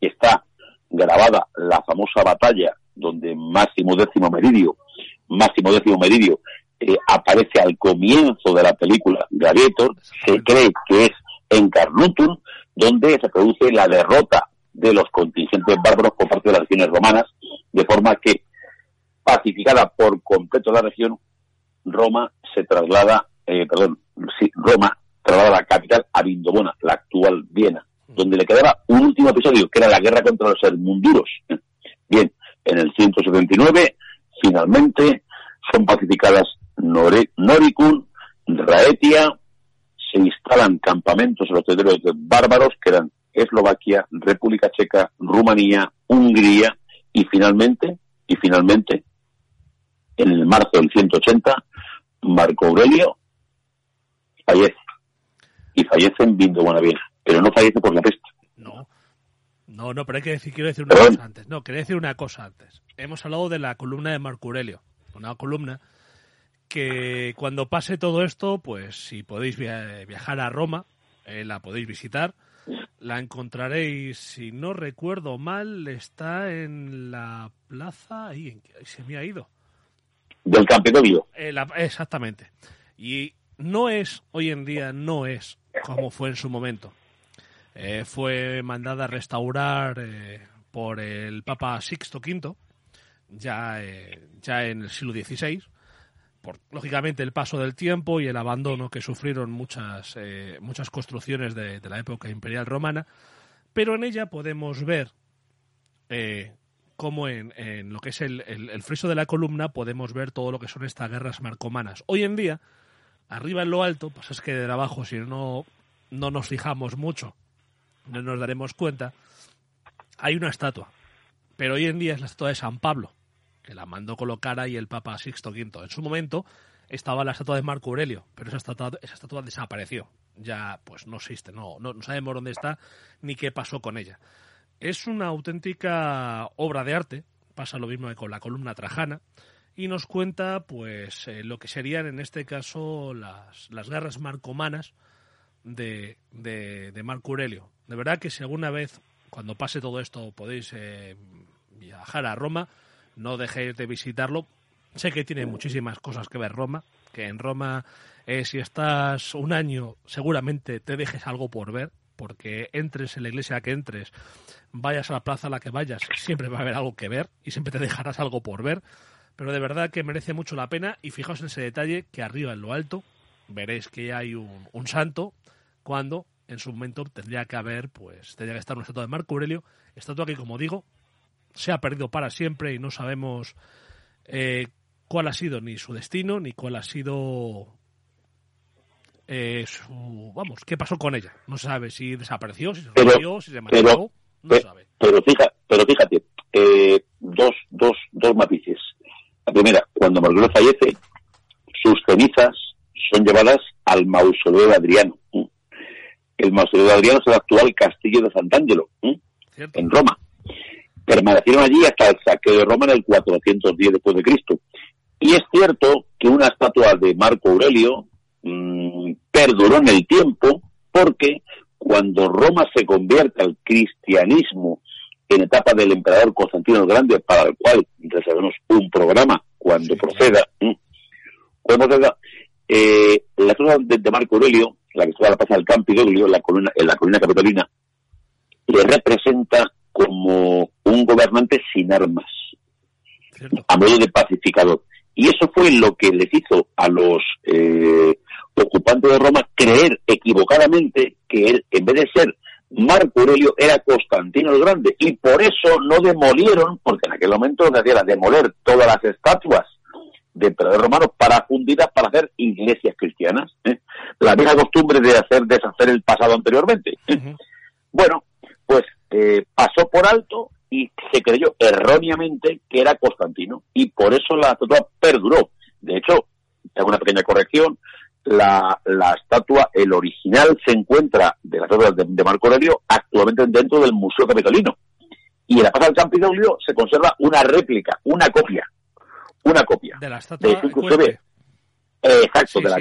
que está grabada la famosa batalla donde Máximo Décimo Meridio, Máximo Décimo Meridio eh, aparece al comienzo de la película Gladiator, se cree que es en Carnutum, donde se produce la derrota de los contingentes bárbaros por parte de las legiones romanas, de forma que pacificada por completo la región, Roma se traslada, eh, perdón, sí, Roma traslada la capital a Vindobona, la actual Viena, mm. donde le quedaba un último episodio, que era la guerra contra los Hermunduros. Bien, en el 179, finalmente, son pacificadas Noricum, Raetia, se instalan campamentos en los territorios de bárbaros, que eran Eslovaquia, República Checa, Rumanía, Hungría, y finalmente, y finalmente, en el marzo del 180, Marco Aurelio fallece. Y fallece en Vindo Buenavieja, pero no fallece por la peste. No, no, no, pero hay que decir, quiero decir una cosa antes. No, quería decir una cosa antes. Hemos hablado de la columna de Marco Aurelio, una columna que cuando pase todo esto, pues si podéis viajar a Roma, eh, la podéis visitar. La encontraréis, si no recuerdo mal, está en la plaza, ahí, se me ha ido del Campeonato eh, exactamente. Y no es, hoy en día, no es como fue en su momento. Eh, fue mandada a restaurar eh, por el Papa Sixto V, ya, ya en el siglo XVI, por lógicamente el paso del tiempo y el abandono que sufrieron muchas, muchas construcciones de, la época imperial romana, pero en ella podemos ver como en, lo que es el, el, friso de la columna podemos ver todo lo que son estas guerras marcomanas. Hoy en día, arriba en lo alto, pues es que de abajo, si no, no nos fijamos mucho, no nos daremos cuenta, hay una estatua. Pero hoy en día es la estatua de San Pablo, que la mandó colocar ahí el Papa Sixto V. En su momento estaba la estatua de Marco Aurelio, pero esa estatua, esa estatua desapareció. Ya pues no existe, no, no sabemos dónde está ni qué pasó con ella. Es una auténtica obra de arte, pasa lo mismo con la columna trajana, y nos cuenta pues eh, lo que serían en este caso las, las guerras marcomanas de, de, Marco Aurelio. De verdad que si alguna vez, cuando pase todo esto, podéis eh, viajar a Roma, no dejéis de visitarlo. Sé que tiene muchísimas cosas que ver Roma, que en Roma eh, si estás un año seguramente te dejes algo por ver, porque entres en la iglesia que entres, vayas a la plaza a la que vayas, siempre va a haber algo que ver y siempre te dejarás algo por ver. Pero de verdad que merece mucho la pena y fijaos en ese detalle que arriba en lo alto veréis que hay un, santo cuando en su momento tendría que haber, pues tendría que estar una estatua de Marco Aurelio, estatua que como digo se ha perdido para siempre y no sabemos eh, cuál ha sido ni su destino ni cuál ha sido eh, vamos, ¿qué pasó con ella? No se sabe si desapareció, si se pero, si se mató, no sabe. Pero, fíjate, pero fíjate eh, dos, dos, dos matices. La primera, cuando Marguerite fallece, sus cenizas son llevadas al mausoleo de Adriano. el mausoleo de Adriano es el actual castillo de Sant'Angelo, en Roma. Permanecieron allí hasta el saqueo de Roma en el 410 después de Cristo. Y es cierto que una estatua de Marco Aurelio mmm, perduró en el tiempo porque cuando Roma se convierte al cristianismo en etapa del emperador Constantino el Grande, para el cual reservamos un programa cuando proceda, cuando proceda eh, la zona de, Marco Aurelio, la que está a la plaza del Campidoglio, en la colina, en la colina capitolina, le representa como un gobernante sin armas, a modo de pacificador. Y eso fue lo que les hizo a los eh, ocupantes de Roma creer equivocadamente que él, en vez de ser Marco Aurelio, era Constantino el Grande. Y por eso no demolieron, porque en aquel momento se hacía demoler todas las estatuas de emperadores romanos para fundidas para hacer iglesias cristianas. ¿eh? La vieja costumbre de hacer deshacer el pasado anteriormente. ¿eh? Bueno, pues eh, pasó por alto y se creyó erróneamente que era Constantino y por eso la estatua perduró. De hecho, hago una pequeña corrección, la, la estatua, el original se encuentra de la estatua de, Marco Aurelio actualmente dentro del Museo Capitolino. Y en la Plaza del Campidoglio se conserva una réplica, una copia, una copia. De la estatua inclusive, exacto, de la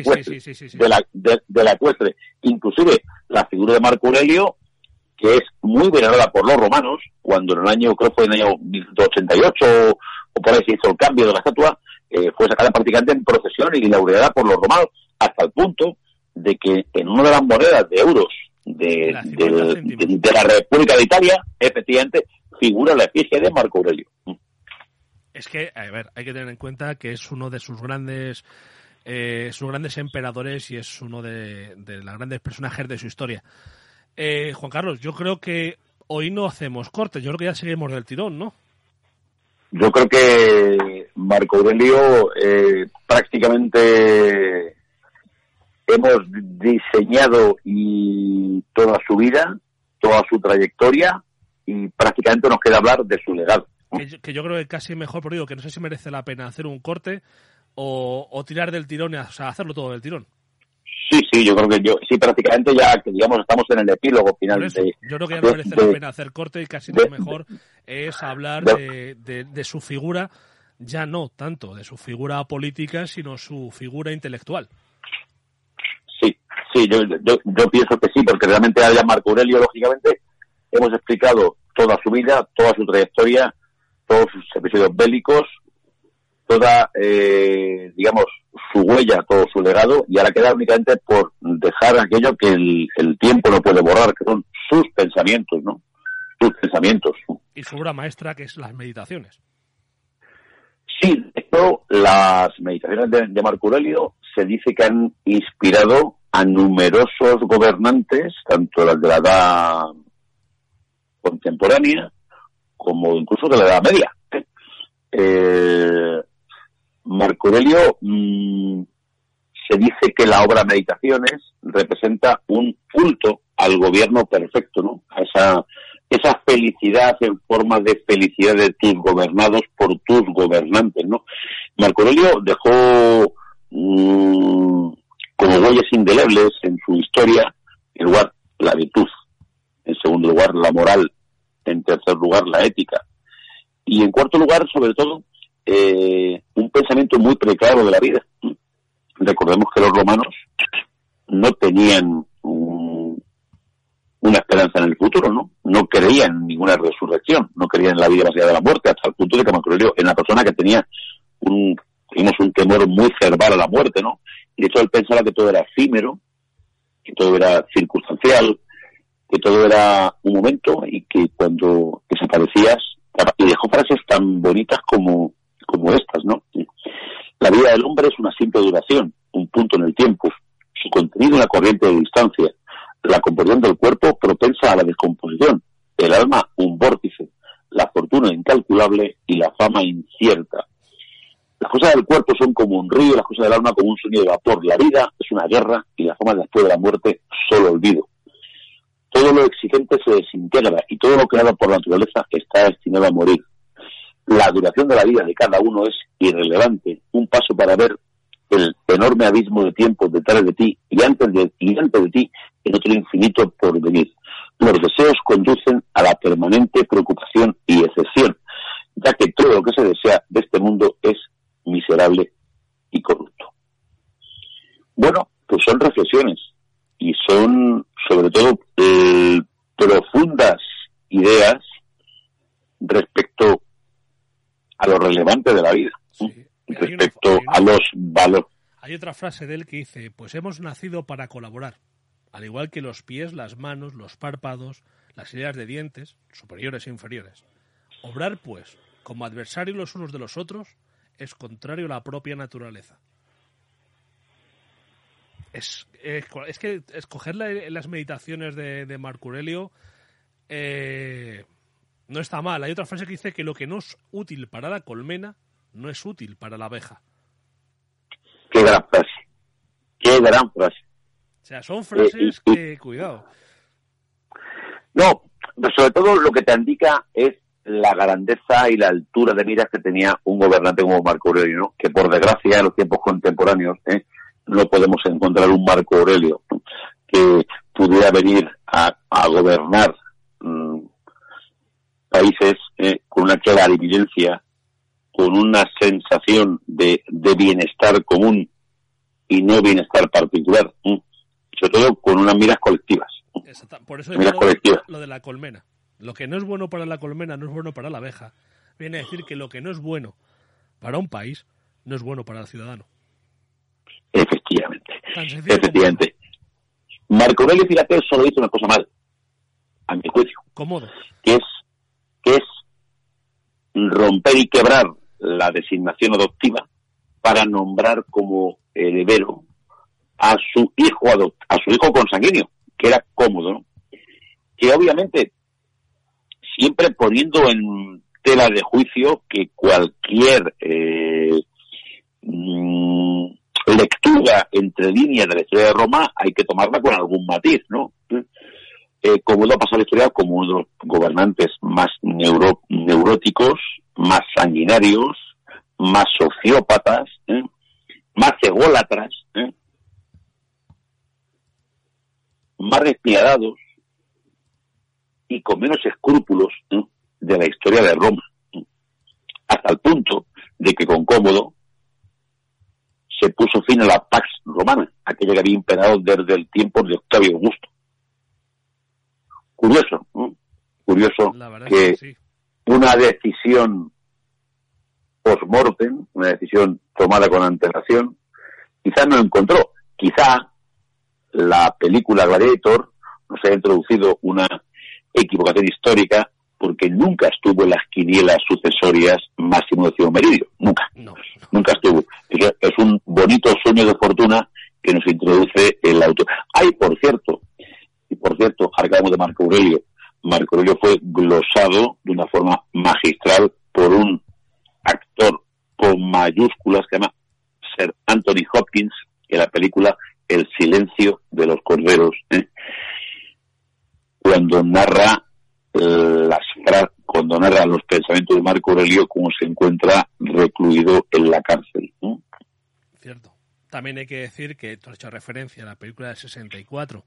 de la, de, la ecuestre. Inclusive la figura de Marco Aurelio que es muy venerada por los romanos, cuando en el año, creo que fue en el año 1188 o por ahí se hizo el cambio de la estatua, eh, fue sacada prácticamente en procesión y laureada por los romanos, hasta el punto de que en una de las monedas de euros de, la República de Italia, efectivamente, figura la efigie de Marco Aurelio. Es que, a ver, hay que tener en cuenta que es uno de sus grandes eh, sus grandes emperadores y es uno de, de los grandes personajes de su historia. Eh, Juan Carlos, yo creo que hoy no hacemos corte, yo creo que ya seguimos del tirón, ¿no? Yo creo que Marco Aurelio eh, prácticamente hemos diseñado y toda su vida, toda su trayectoria y prácticamente nos queda hablar de su legado. Que yo, creo que casi mejor, por digo, que no sé si merece la pena hacer un corte o, o tirar del tirón, o sea, hacerlo todo del tirón. Sí, sí, yo creo que yo, sí, prácticamente ya, que digamos, estamos en el epílogo final. De, yo creo que ya no merece la pena hacer corte y casi lo mejor es hablar de, de, su figura, ya no tanto de su figura política, sino su figura intelectual. Sí, sí, yo, yo, yo pienso que sí, porque realmente a Marco Aurelio, lógicamente, hemos explicado toda su vida, toda su trayectoria, todos sus episodios bélicos, toda, eh, digamos, su huella, todo su legado, y ahora queda únicamente por dejar aquello que el, tiempo no puede borrar, que son sus pensamientos, ¿no? Sus pensamientos. Y su obra maestra, que es las meditaciones. Sí, esto, las meditaciones de, Marco Aurelio se dice que han inspirado a numerosos gobernantes, tanto las de la edad contemporánea como incluso de la edad media. Eh, Marco Aurelio mm, se dice que la obra Meditaciones representa un culto al gobierno perfecto, ¿no? A esa, esa felicidad en forma de felicidad de tus gobernados por tus gobernantes, ¿no? Marco Aurelio dejó mm, como huellas indelebles en su historia, en lugar, la virtud, en segundo lugar, la moral, en tercer lugar, la ética, y en cuarto lugar, sobre todo, eh, un pensamiento muy precario de la vida. Recordemos que los romanos no tenían una esperanza en el futuro, ¿no? No creían en ninguna resurrección, no creían en la vida más allá de la muerte, hasta el punto de que Marco era una persona que tenía un, un temor muy cerval a la muerte, ¿no? Y de hecho él pensaba que todo era efímero, que todo era circunstancial, que todo era un momento y que cuando desaparecías, y dejó frases tan bonitas como como estas, ¿no? La vida del hombre es una simple duración, un punto en el tiempo, su contenido una corriente de distancia, la composición del cuerpo propensa a la descomposición, el alma un vórtice, la fortuna incalculable y la fama incierta. Las cosas del cuerpo son como un río, las cosas del alma como un sonido de vapor. La vida es una guerra y la fama después de la muerte solo olvido. Todo lo exigente se desintegra y todo lo creado por la naturaleza está destinado a morir la duración de la vida de cada uno es irrelevante. Un paso para ver el enorme abismo de tiempo detrás de ti y antes de, y antes de ti en otro infinito por venir. Los deseos conducen a la permanente preocupación y excepción, ya que todo lo que se desea de este mundo es miserable y corrupto. Bueno, pues son reflexiones y son sobre todo eh, profundas ideas respecto a lo relevante de la vida, respecto a los valores. Hay otra frase de él que dice, pues hemos nacido para colaborar, al igual que los pies, las manos, los párpados, las hileras de dientes, superiores e inferiores. Obrar, pues, como adversarios los unos de los otros, es contrario a la propia naturaleza. Es, es, que escoger las meditaciones de, de Marco Aurelio eh, no está mal. Hay otra frase que dice que lo que no es útil para la colmena no es útil para la abeja. Qué gran frase. Qué gran frase. O sea, son frases eh, que, cuidado. No, pero sobre todo lo que te indica es la grandeza y la altura de miras que tenía un gobernante como Marco Aurelio, que por desgracia en los tiempos contemporáneos ¿eh? no podemos encontrar un Marco Aurelio que pudiera venir a, gobernar mm, países eh, con una clara evidencia, con una sensación de, bienestar común y no bienestar particular, sobre todo con unas miras colectivas. Por eso miras colectivas. lo de la colmena. Lo que no es bueno para la colmena no es bueno para la abeja. Viene a decir que lo que no es bueno para un país no es bueno para el ciudadano. Efectivamente. Efectivamente. Marco Aurelio fíjate, solo hizo una cosa mal, a mi juicio. Cómodo. Que es romper y quebrar la designación adoptiva para nombrar como heredero a su hijo a su hijo consanguíneo, que era cómodo, ¿no? que obviamente siempre poniendo en tela de juicio que cualquier eh, mm, lectura entre líneas de la historia de Roma hay que tomarla con algún matiz, ¿no? Eh, como lo ha pasado la historia como uno de los gobernantes más neuróticos, más sanguinarios, más sociópatas, ¿eh? más ególatras, ¿eh? más despiadados y con menos escrúpulos de la historia de Roma, hasta el punto de que con Cómodo se puso fin a la Pax Romana, aquella que había imperado desde el tiempo de Octavio Augusto. Curioso, curioso que, una decisión post-mortem, una decisión tomada con antelación, quizá no encontró, quizá la película Gladiator nos ha introducido una equivocación histórica porque nunca estuvo en las quinielas sucesorias Máximo de Meridio, nunca, nunca estuvo. Es, un bonito sueño de fortuna que nos introduce el autor. Ay, por cierto, y por cierto, acabamos de Marco Aurelio. Marco Aurelio fue glosado de una forma magistral por un actor con mayúsculas que se llama Sir Anthony Hopkins, en la película El silencio de los corderos, ¿eh? cuando narra las cuando narra los pensamientos de Marco Aurelio como se encuentra recluido en la cárcel. Cierto. También hay que decir que tú has hecho referencia a la película del 64,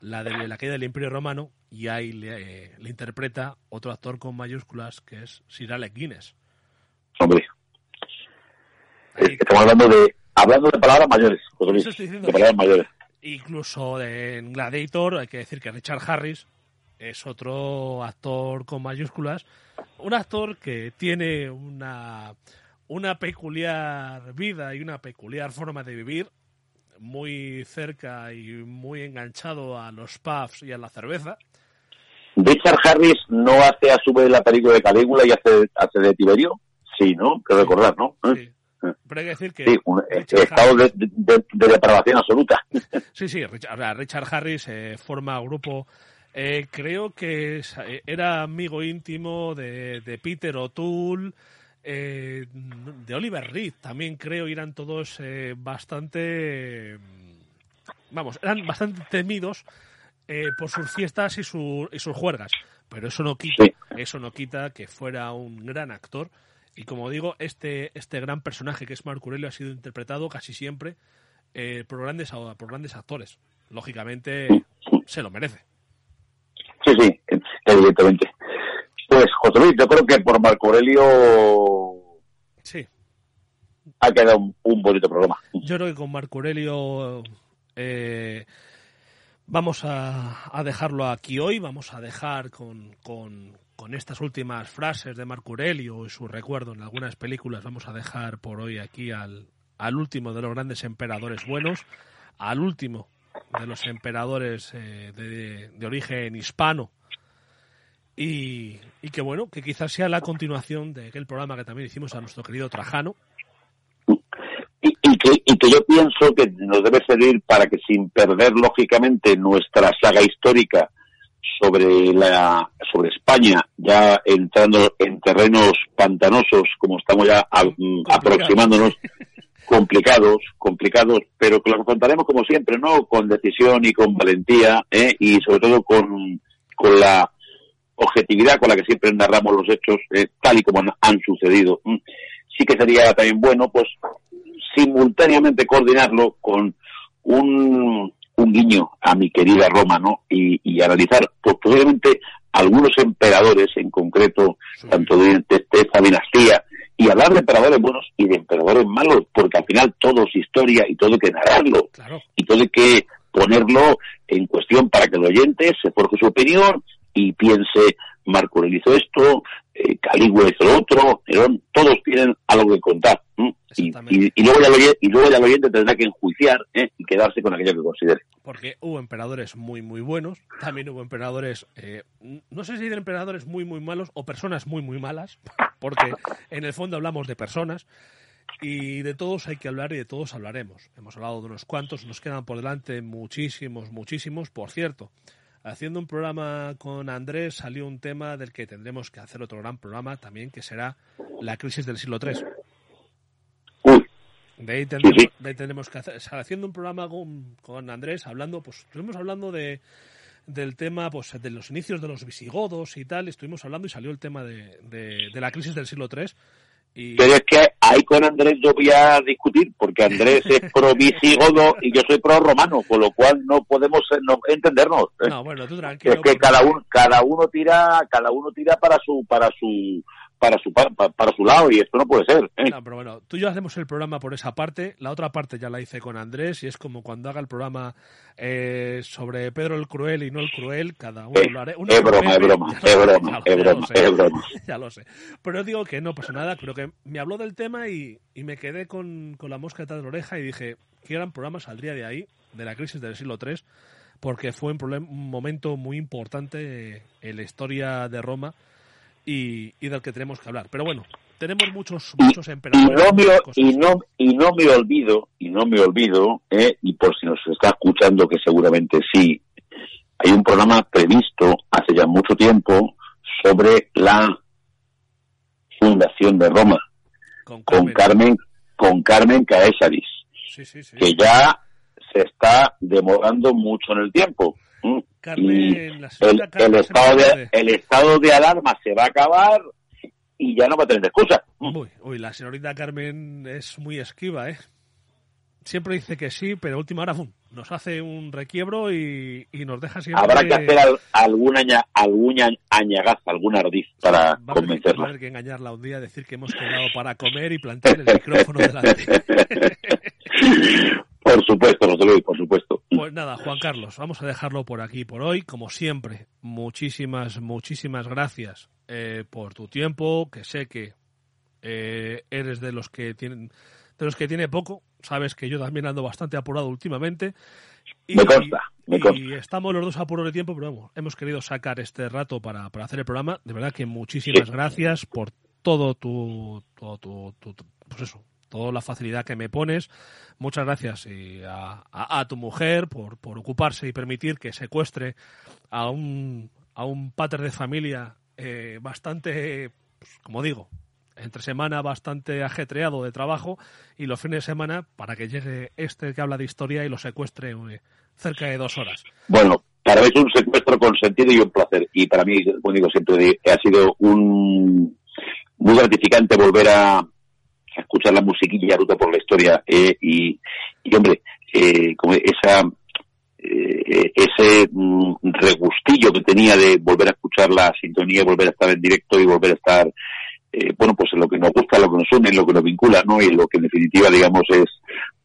la de la caída del Imperio Romano, y ahí le, interpreta otro actor con mayúsculas que es Sir Alec Guinness. Hombre. Estamos hablando de hablando de palabras mayores, de palabras mayores. Incluso en Gladiator hay que decir que Richard Harris es otro actor con mayúsculas, un actor que tiene una, una peculiar vida y una peculiar forma de vivir, muy cerca y muy enganchado a los pubs y a la cerveza. Richard Harris no hace a su vez la película de Calígula y hace, hace de Tiberio, sí, ¿no? Que recordar, ¿no? Sí. Pero hay que decir que. Sí, un estado de, de, depravación absoluta. <laughs> Sí, sí, Richard, Richard Harris eh, forma grupo eh, creo que eh, era amigo íntimo de, Peter O'Toole, eh, de Oliver Reed, también creo, eran todos bastante, vamos, eran bastante temidos por sus fiestas y, y, sus juergas. Pero eso no quita, eso no quita que fuera un gran actor. Y como digo, este, este gran personaje que es Marco Aurelio ha sido interpretado casi siempre por, grandes, por grandes actores. Lógicamente, se lo merece. Sí, sí, evidentemente. Pues, José Luis, yo creo que por Marco Aurelio ha quedado un, un bonito programa. yo creo que con Marco Aurelio eh, vamos a, dejarlo aquí hoy, vamos a dejar con, estas últimas frases de Marco Aurelio y su recuerdo en algunas películas, vamos a dejar por hoy aquí al, al último de los grandes emperadores buenos, al último de los emperadores eh, de, de origen hispano, y que bueno, que quizás sea la continuación de aquel programa que también hicimos a nuestro querido Trajano. Y, que, y que yo pienso que nos debe servir para que sin perder lógicamente nuestra saga histórica sobre la sobre España ya entrando en terrenos pantanosos como estamos ya a- mm, aproximándonos <laughs> complicados complicados pero que lo contaremos como siempre no con decisión y con valentía ¿eh? y sobre todo con con la objetividad con la que siempre narramos los hechos eh, tal y como han, han sucedido sí que sería también bueno pues simultáneamente coordinarlo con un, un guiño a mi querida Roma, ¿no? Y, y analizar, pues posiblemente algunos emperadores en concreto, tanto de, de- de esta dinastía, y hablar de emperadores buenos y de emperadores malos, porque al final todo es historia y todo hay que narrarlo, Claro, y todo hay que ponerlo en cuestión para que el oyente se forje su opinión y piense, Marco Aurelio hizo esto, eh, Calígula hizo lo otro, Nerón, todos tienen algo que contar. Y, Exactamente. y, y luego oye- y luego ya el oyente tendrá que enjuiciar ¿eh? y quedarse con aquello que considere. porque hubo emperadores muy, muy buenos, también hubo emperadores, eh, no sé si de emperadores muy, muy malos o personas muy, muy malas, <laughs> porque en el fondo hablamos de personas y de todos hay que hablar y de todos hablaremos. Hemos hablado de unos cuantos, nos quedan por delante muchísimos, muchísimos. Por cierto, haciendo un programa con Andrés salió un tema del que tendremos que hacer otro gran programa también, que será la crisis del siglo III. De ahí tendremos, Sí, sí. de ahí tendremos que hacer, o sea, haciendo un programa con, con Andrés, hablando, pues estuvimos hablando de del tema, pues de los inicios de los visigodos y tal, estuvimos hablando y salió el tema de, de, de la crisis del siglo III. Y, pero es que ahí con Andrés yo voy a discutir, porque Andrés es <laughs> pro visigodo y yo soy pro romano, con lo cual no podemos eh, no entendernos. ¿eh? no, bueno, tú tranquilo. es que porque- cada uno cada uno tira cada uno tira para su para su para su pa- pa- para, su lado y esto no puede ser ¿eh? No, pero bueno, tú y yo hacemos el programa por esa parte. La otra parte ya la hice con Andrés y es como cuando haga el programa eh, sobre Pedro el Cruel y no el Cruel. Cada uno Eh, lo haré. Uno es broma, es broma, <laughs> es broma, es <laughs> broma. Ya lo sé. Pero digo que no pasa nada. Creo que me habló del tema y, y me quedé con, con la mosca detrás de la oreja y dije, qué gran programa saldría de ahí, de la crisis del siglo III, porque fue un, problem- un momento muy importante en la historia de Roma y, y del que tenemos que hablar. Pero bueno, tenemos muchos, muchos y emperadores. no me y no y no me olvido y no me olvido ¿eh? y por si nos está escuchando que seguramente sí hay un programa previsto hace ya mucho tiempo sobre la fundación de Roma con con Carmen. Con Carmen Caesaris Sí, sí, sí. que ya se está demorando mucho en el tiempo. Carmen, la el, el Carmen se estado de, el estado de alarma se va a acabar y ya no va a tener excusa. Uy, uy, la señorita Carmen es muy esquiva, ¿eh? Siempre dice que sí, pero a última hora ¡fum! nos hace un requiebro y, y nos deja siempre... Habrá que hacer al- alguna alguna añagaza, algún ardiz para Va a haber que- va a convencerla. haber que engañarla un día, decir que hemos quedado para comer y plantear el micrófono delante. <laughs> <laughs> por supuesto, José Luis, por supuesto. Pues nada, Juan Carlos, vamos a dejarlo por aquí por hoy. Como siempre, muchísimas, muchísimas gracias eh, por tu tiempo, que sé que eh, eres de los que tienen de los que tiene poco. Sabes que yo también ando bastante apurado últimamente. Y, Me consta, me y consta. estamos los dos apurados de tiempo, pero vamos, hemos querido sacar este rato para, para hacer el programa. De verdad que muchísimas gracias por todo tu, todo tu, tu- tu- pues eso, toda la facilidad que me pones. Muchas gracias y a, tu mujer por, por ocuparse y permitir que secuestre a un, a un pater de familia eh, bastante, pues, como digo, entre semana bastante ajetreado de trabajo y los fines de semana para que llegue este que habla de historia y lo secuestre eh, cerca de dos horas. Bueno, para mí es un secuestro consentido y un placer. Y para mí, como digo siempre, ha sido un muy gratificante volver a, escuchar la musiquilla ruta por la historia. eh, y, y, hombre, eh, como esa eh, ese mm, regustillo que tenía de volver a escuchar la sintonía, volver a estar en directo y volver a estar, eh, bueno, pues en lo que nos gusta, lo que nos une, lo que nos vincula, ¿no? Y lo que en definitiva, digamos, es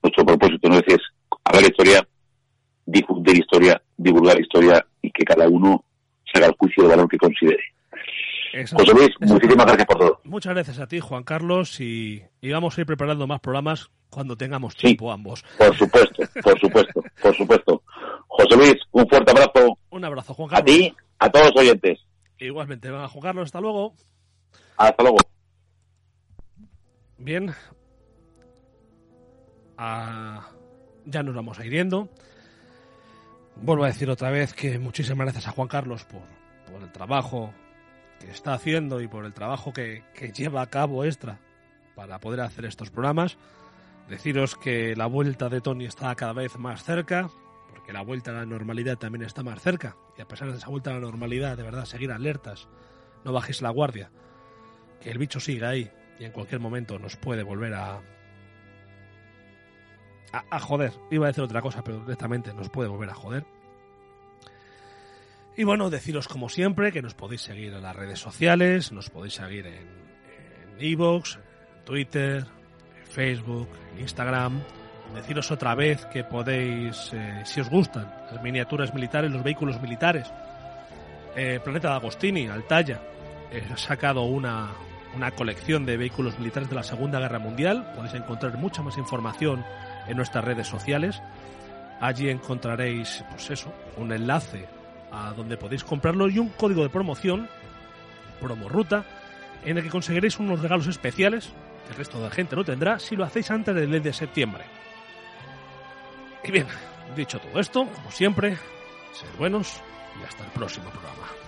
nuestro propósito, ¿no? Es hablar historia, difundir historia, divulgar historia y que cada uno se haga el juicio de valor que considere. José Luis, muchísimas gracias por todo. Muchas gracias a ti, Juan Carlos, y, y vamos a ir preparando más programas cuando tengamos tiempo ambos. Por supuesto, por supuesto, por supuesto. José Luis, un fuerte abrazo. Un abrazo, Juan Carlos. A ti, a todos los oyentes. Igualmente, a Juan Carlos, hasta luego. Hasta luego. Bien. Ah, ya nos vamos a ir yendo. Vuelvo a decir otra vez que muchísimas gracias a Juan Carlos por, por el trabajo está haciendo y por el trabajo que, que lleva a cabo extra para poder hacer estos programas. Deciros que la vuelta de Tony está cada vez más cerca, porque la vuelta a la normalidad también está más cerca. Y a pesar de esa vuelta a la normalidad, de verdad, seguir alertas, no bajéis la guardia, que el bicho siga ahí y en cualquier momento nos puede volver a, a, a joder. Iba a decir otra cosa, pero directamente nos puede volver a joder. Y bueno, deciros como siempre que nos podéis seguir en las redes sociales, nos podéis seguir en Evox, en Twitter, Facebook, en Instagram. Deciros otra vez que podéis, eh, si os gustan, las miniaturas militares, los vehículos militares. Eh, Planeta de Agostini, Altaya, eh, ha sacado una, una colección de vehículos militares de la Segunda Guerra Mundial. Podéis encontrar mucha más información en nuestras redes sociales. Allí encontraréis, pues eso, un enlace a donde podéis comprarlo y un código de promoción, promorruta, en el que conseguiréis unos regalos especiales que el resto de la gente no tendrá si lo hacéis antes del mes de septiembre. Y bien, dicho todo esto, como siempre, sed buenos y hasta el próximo programa.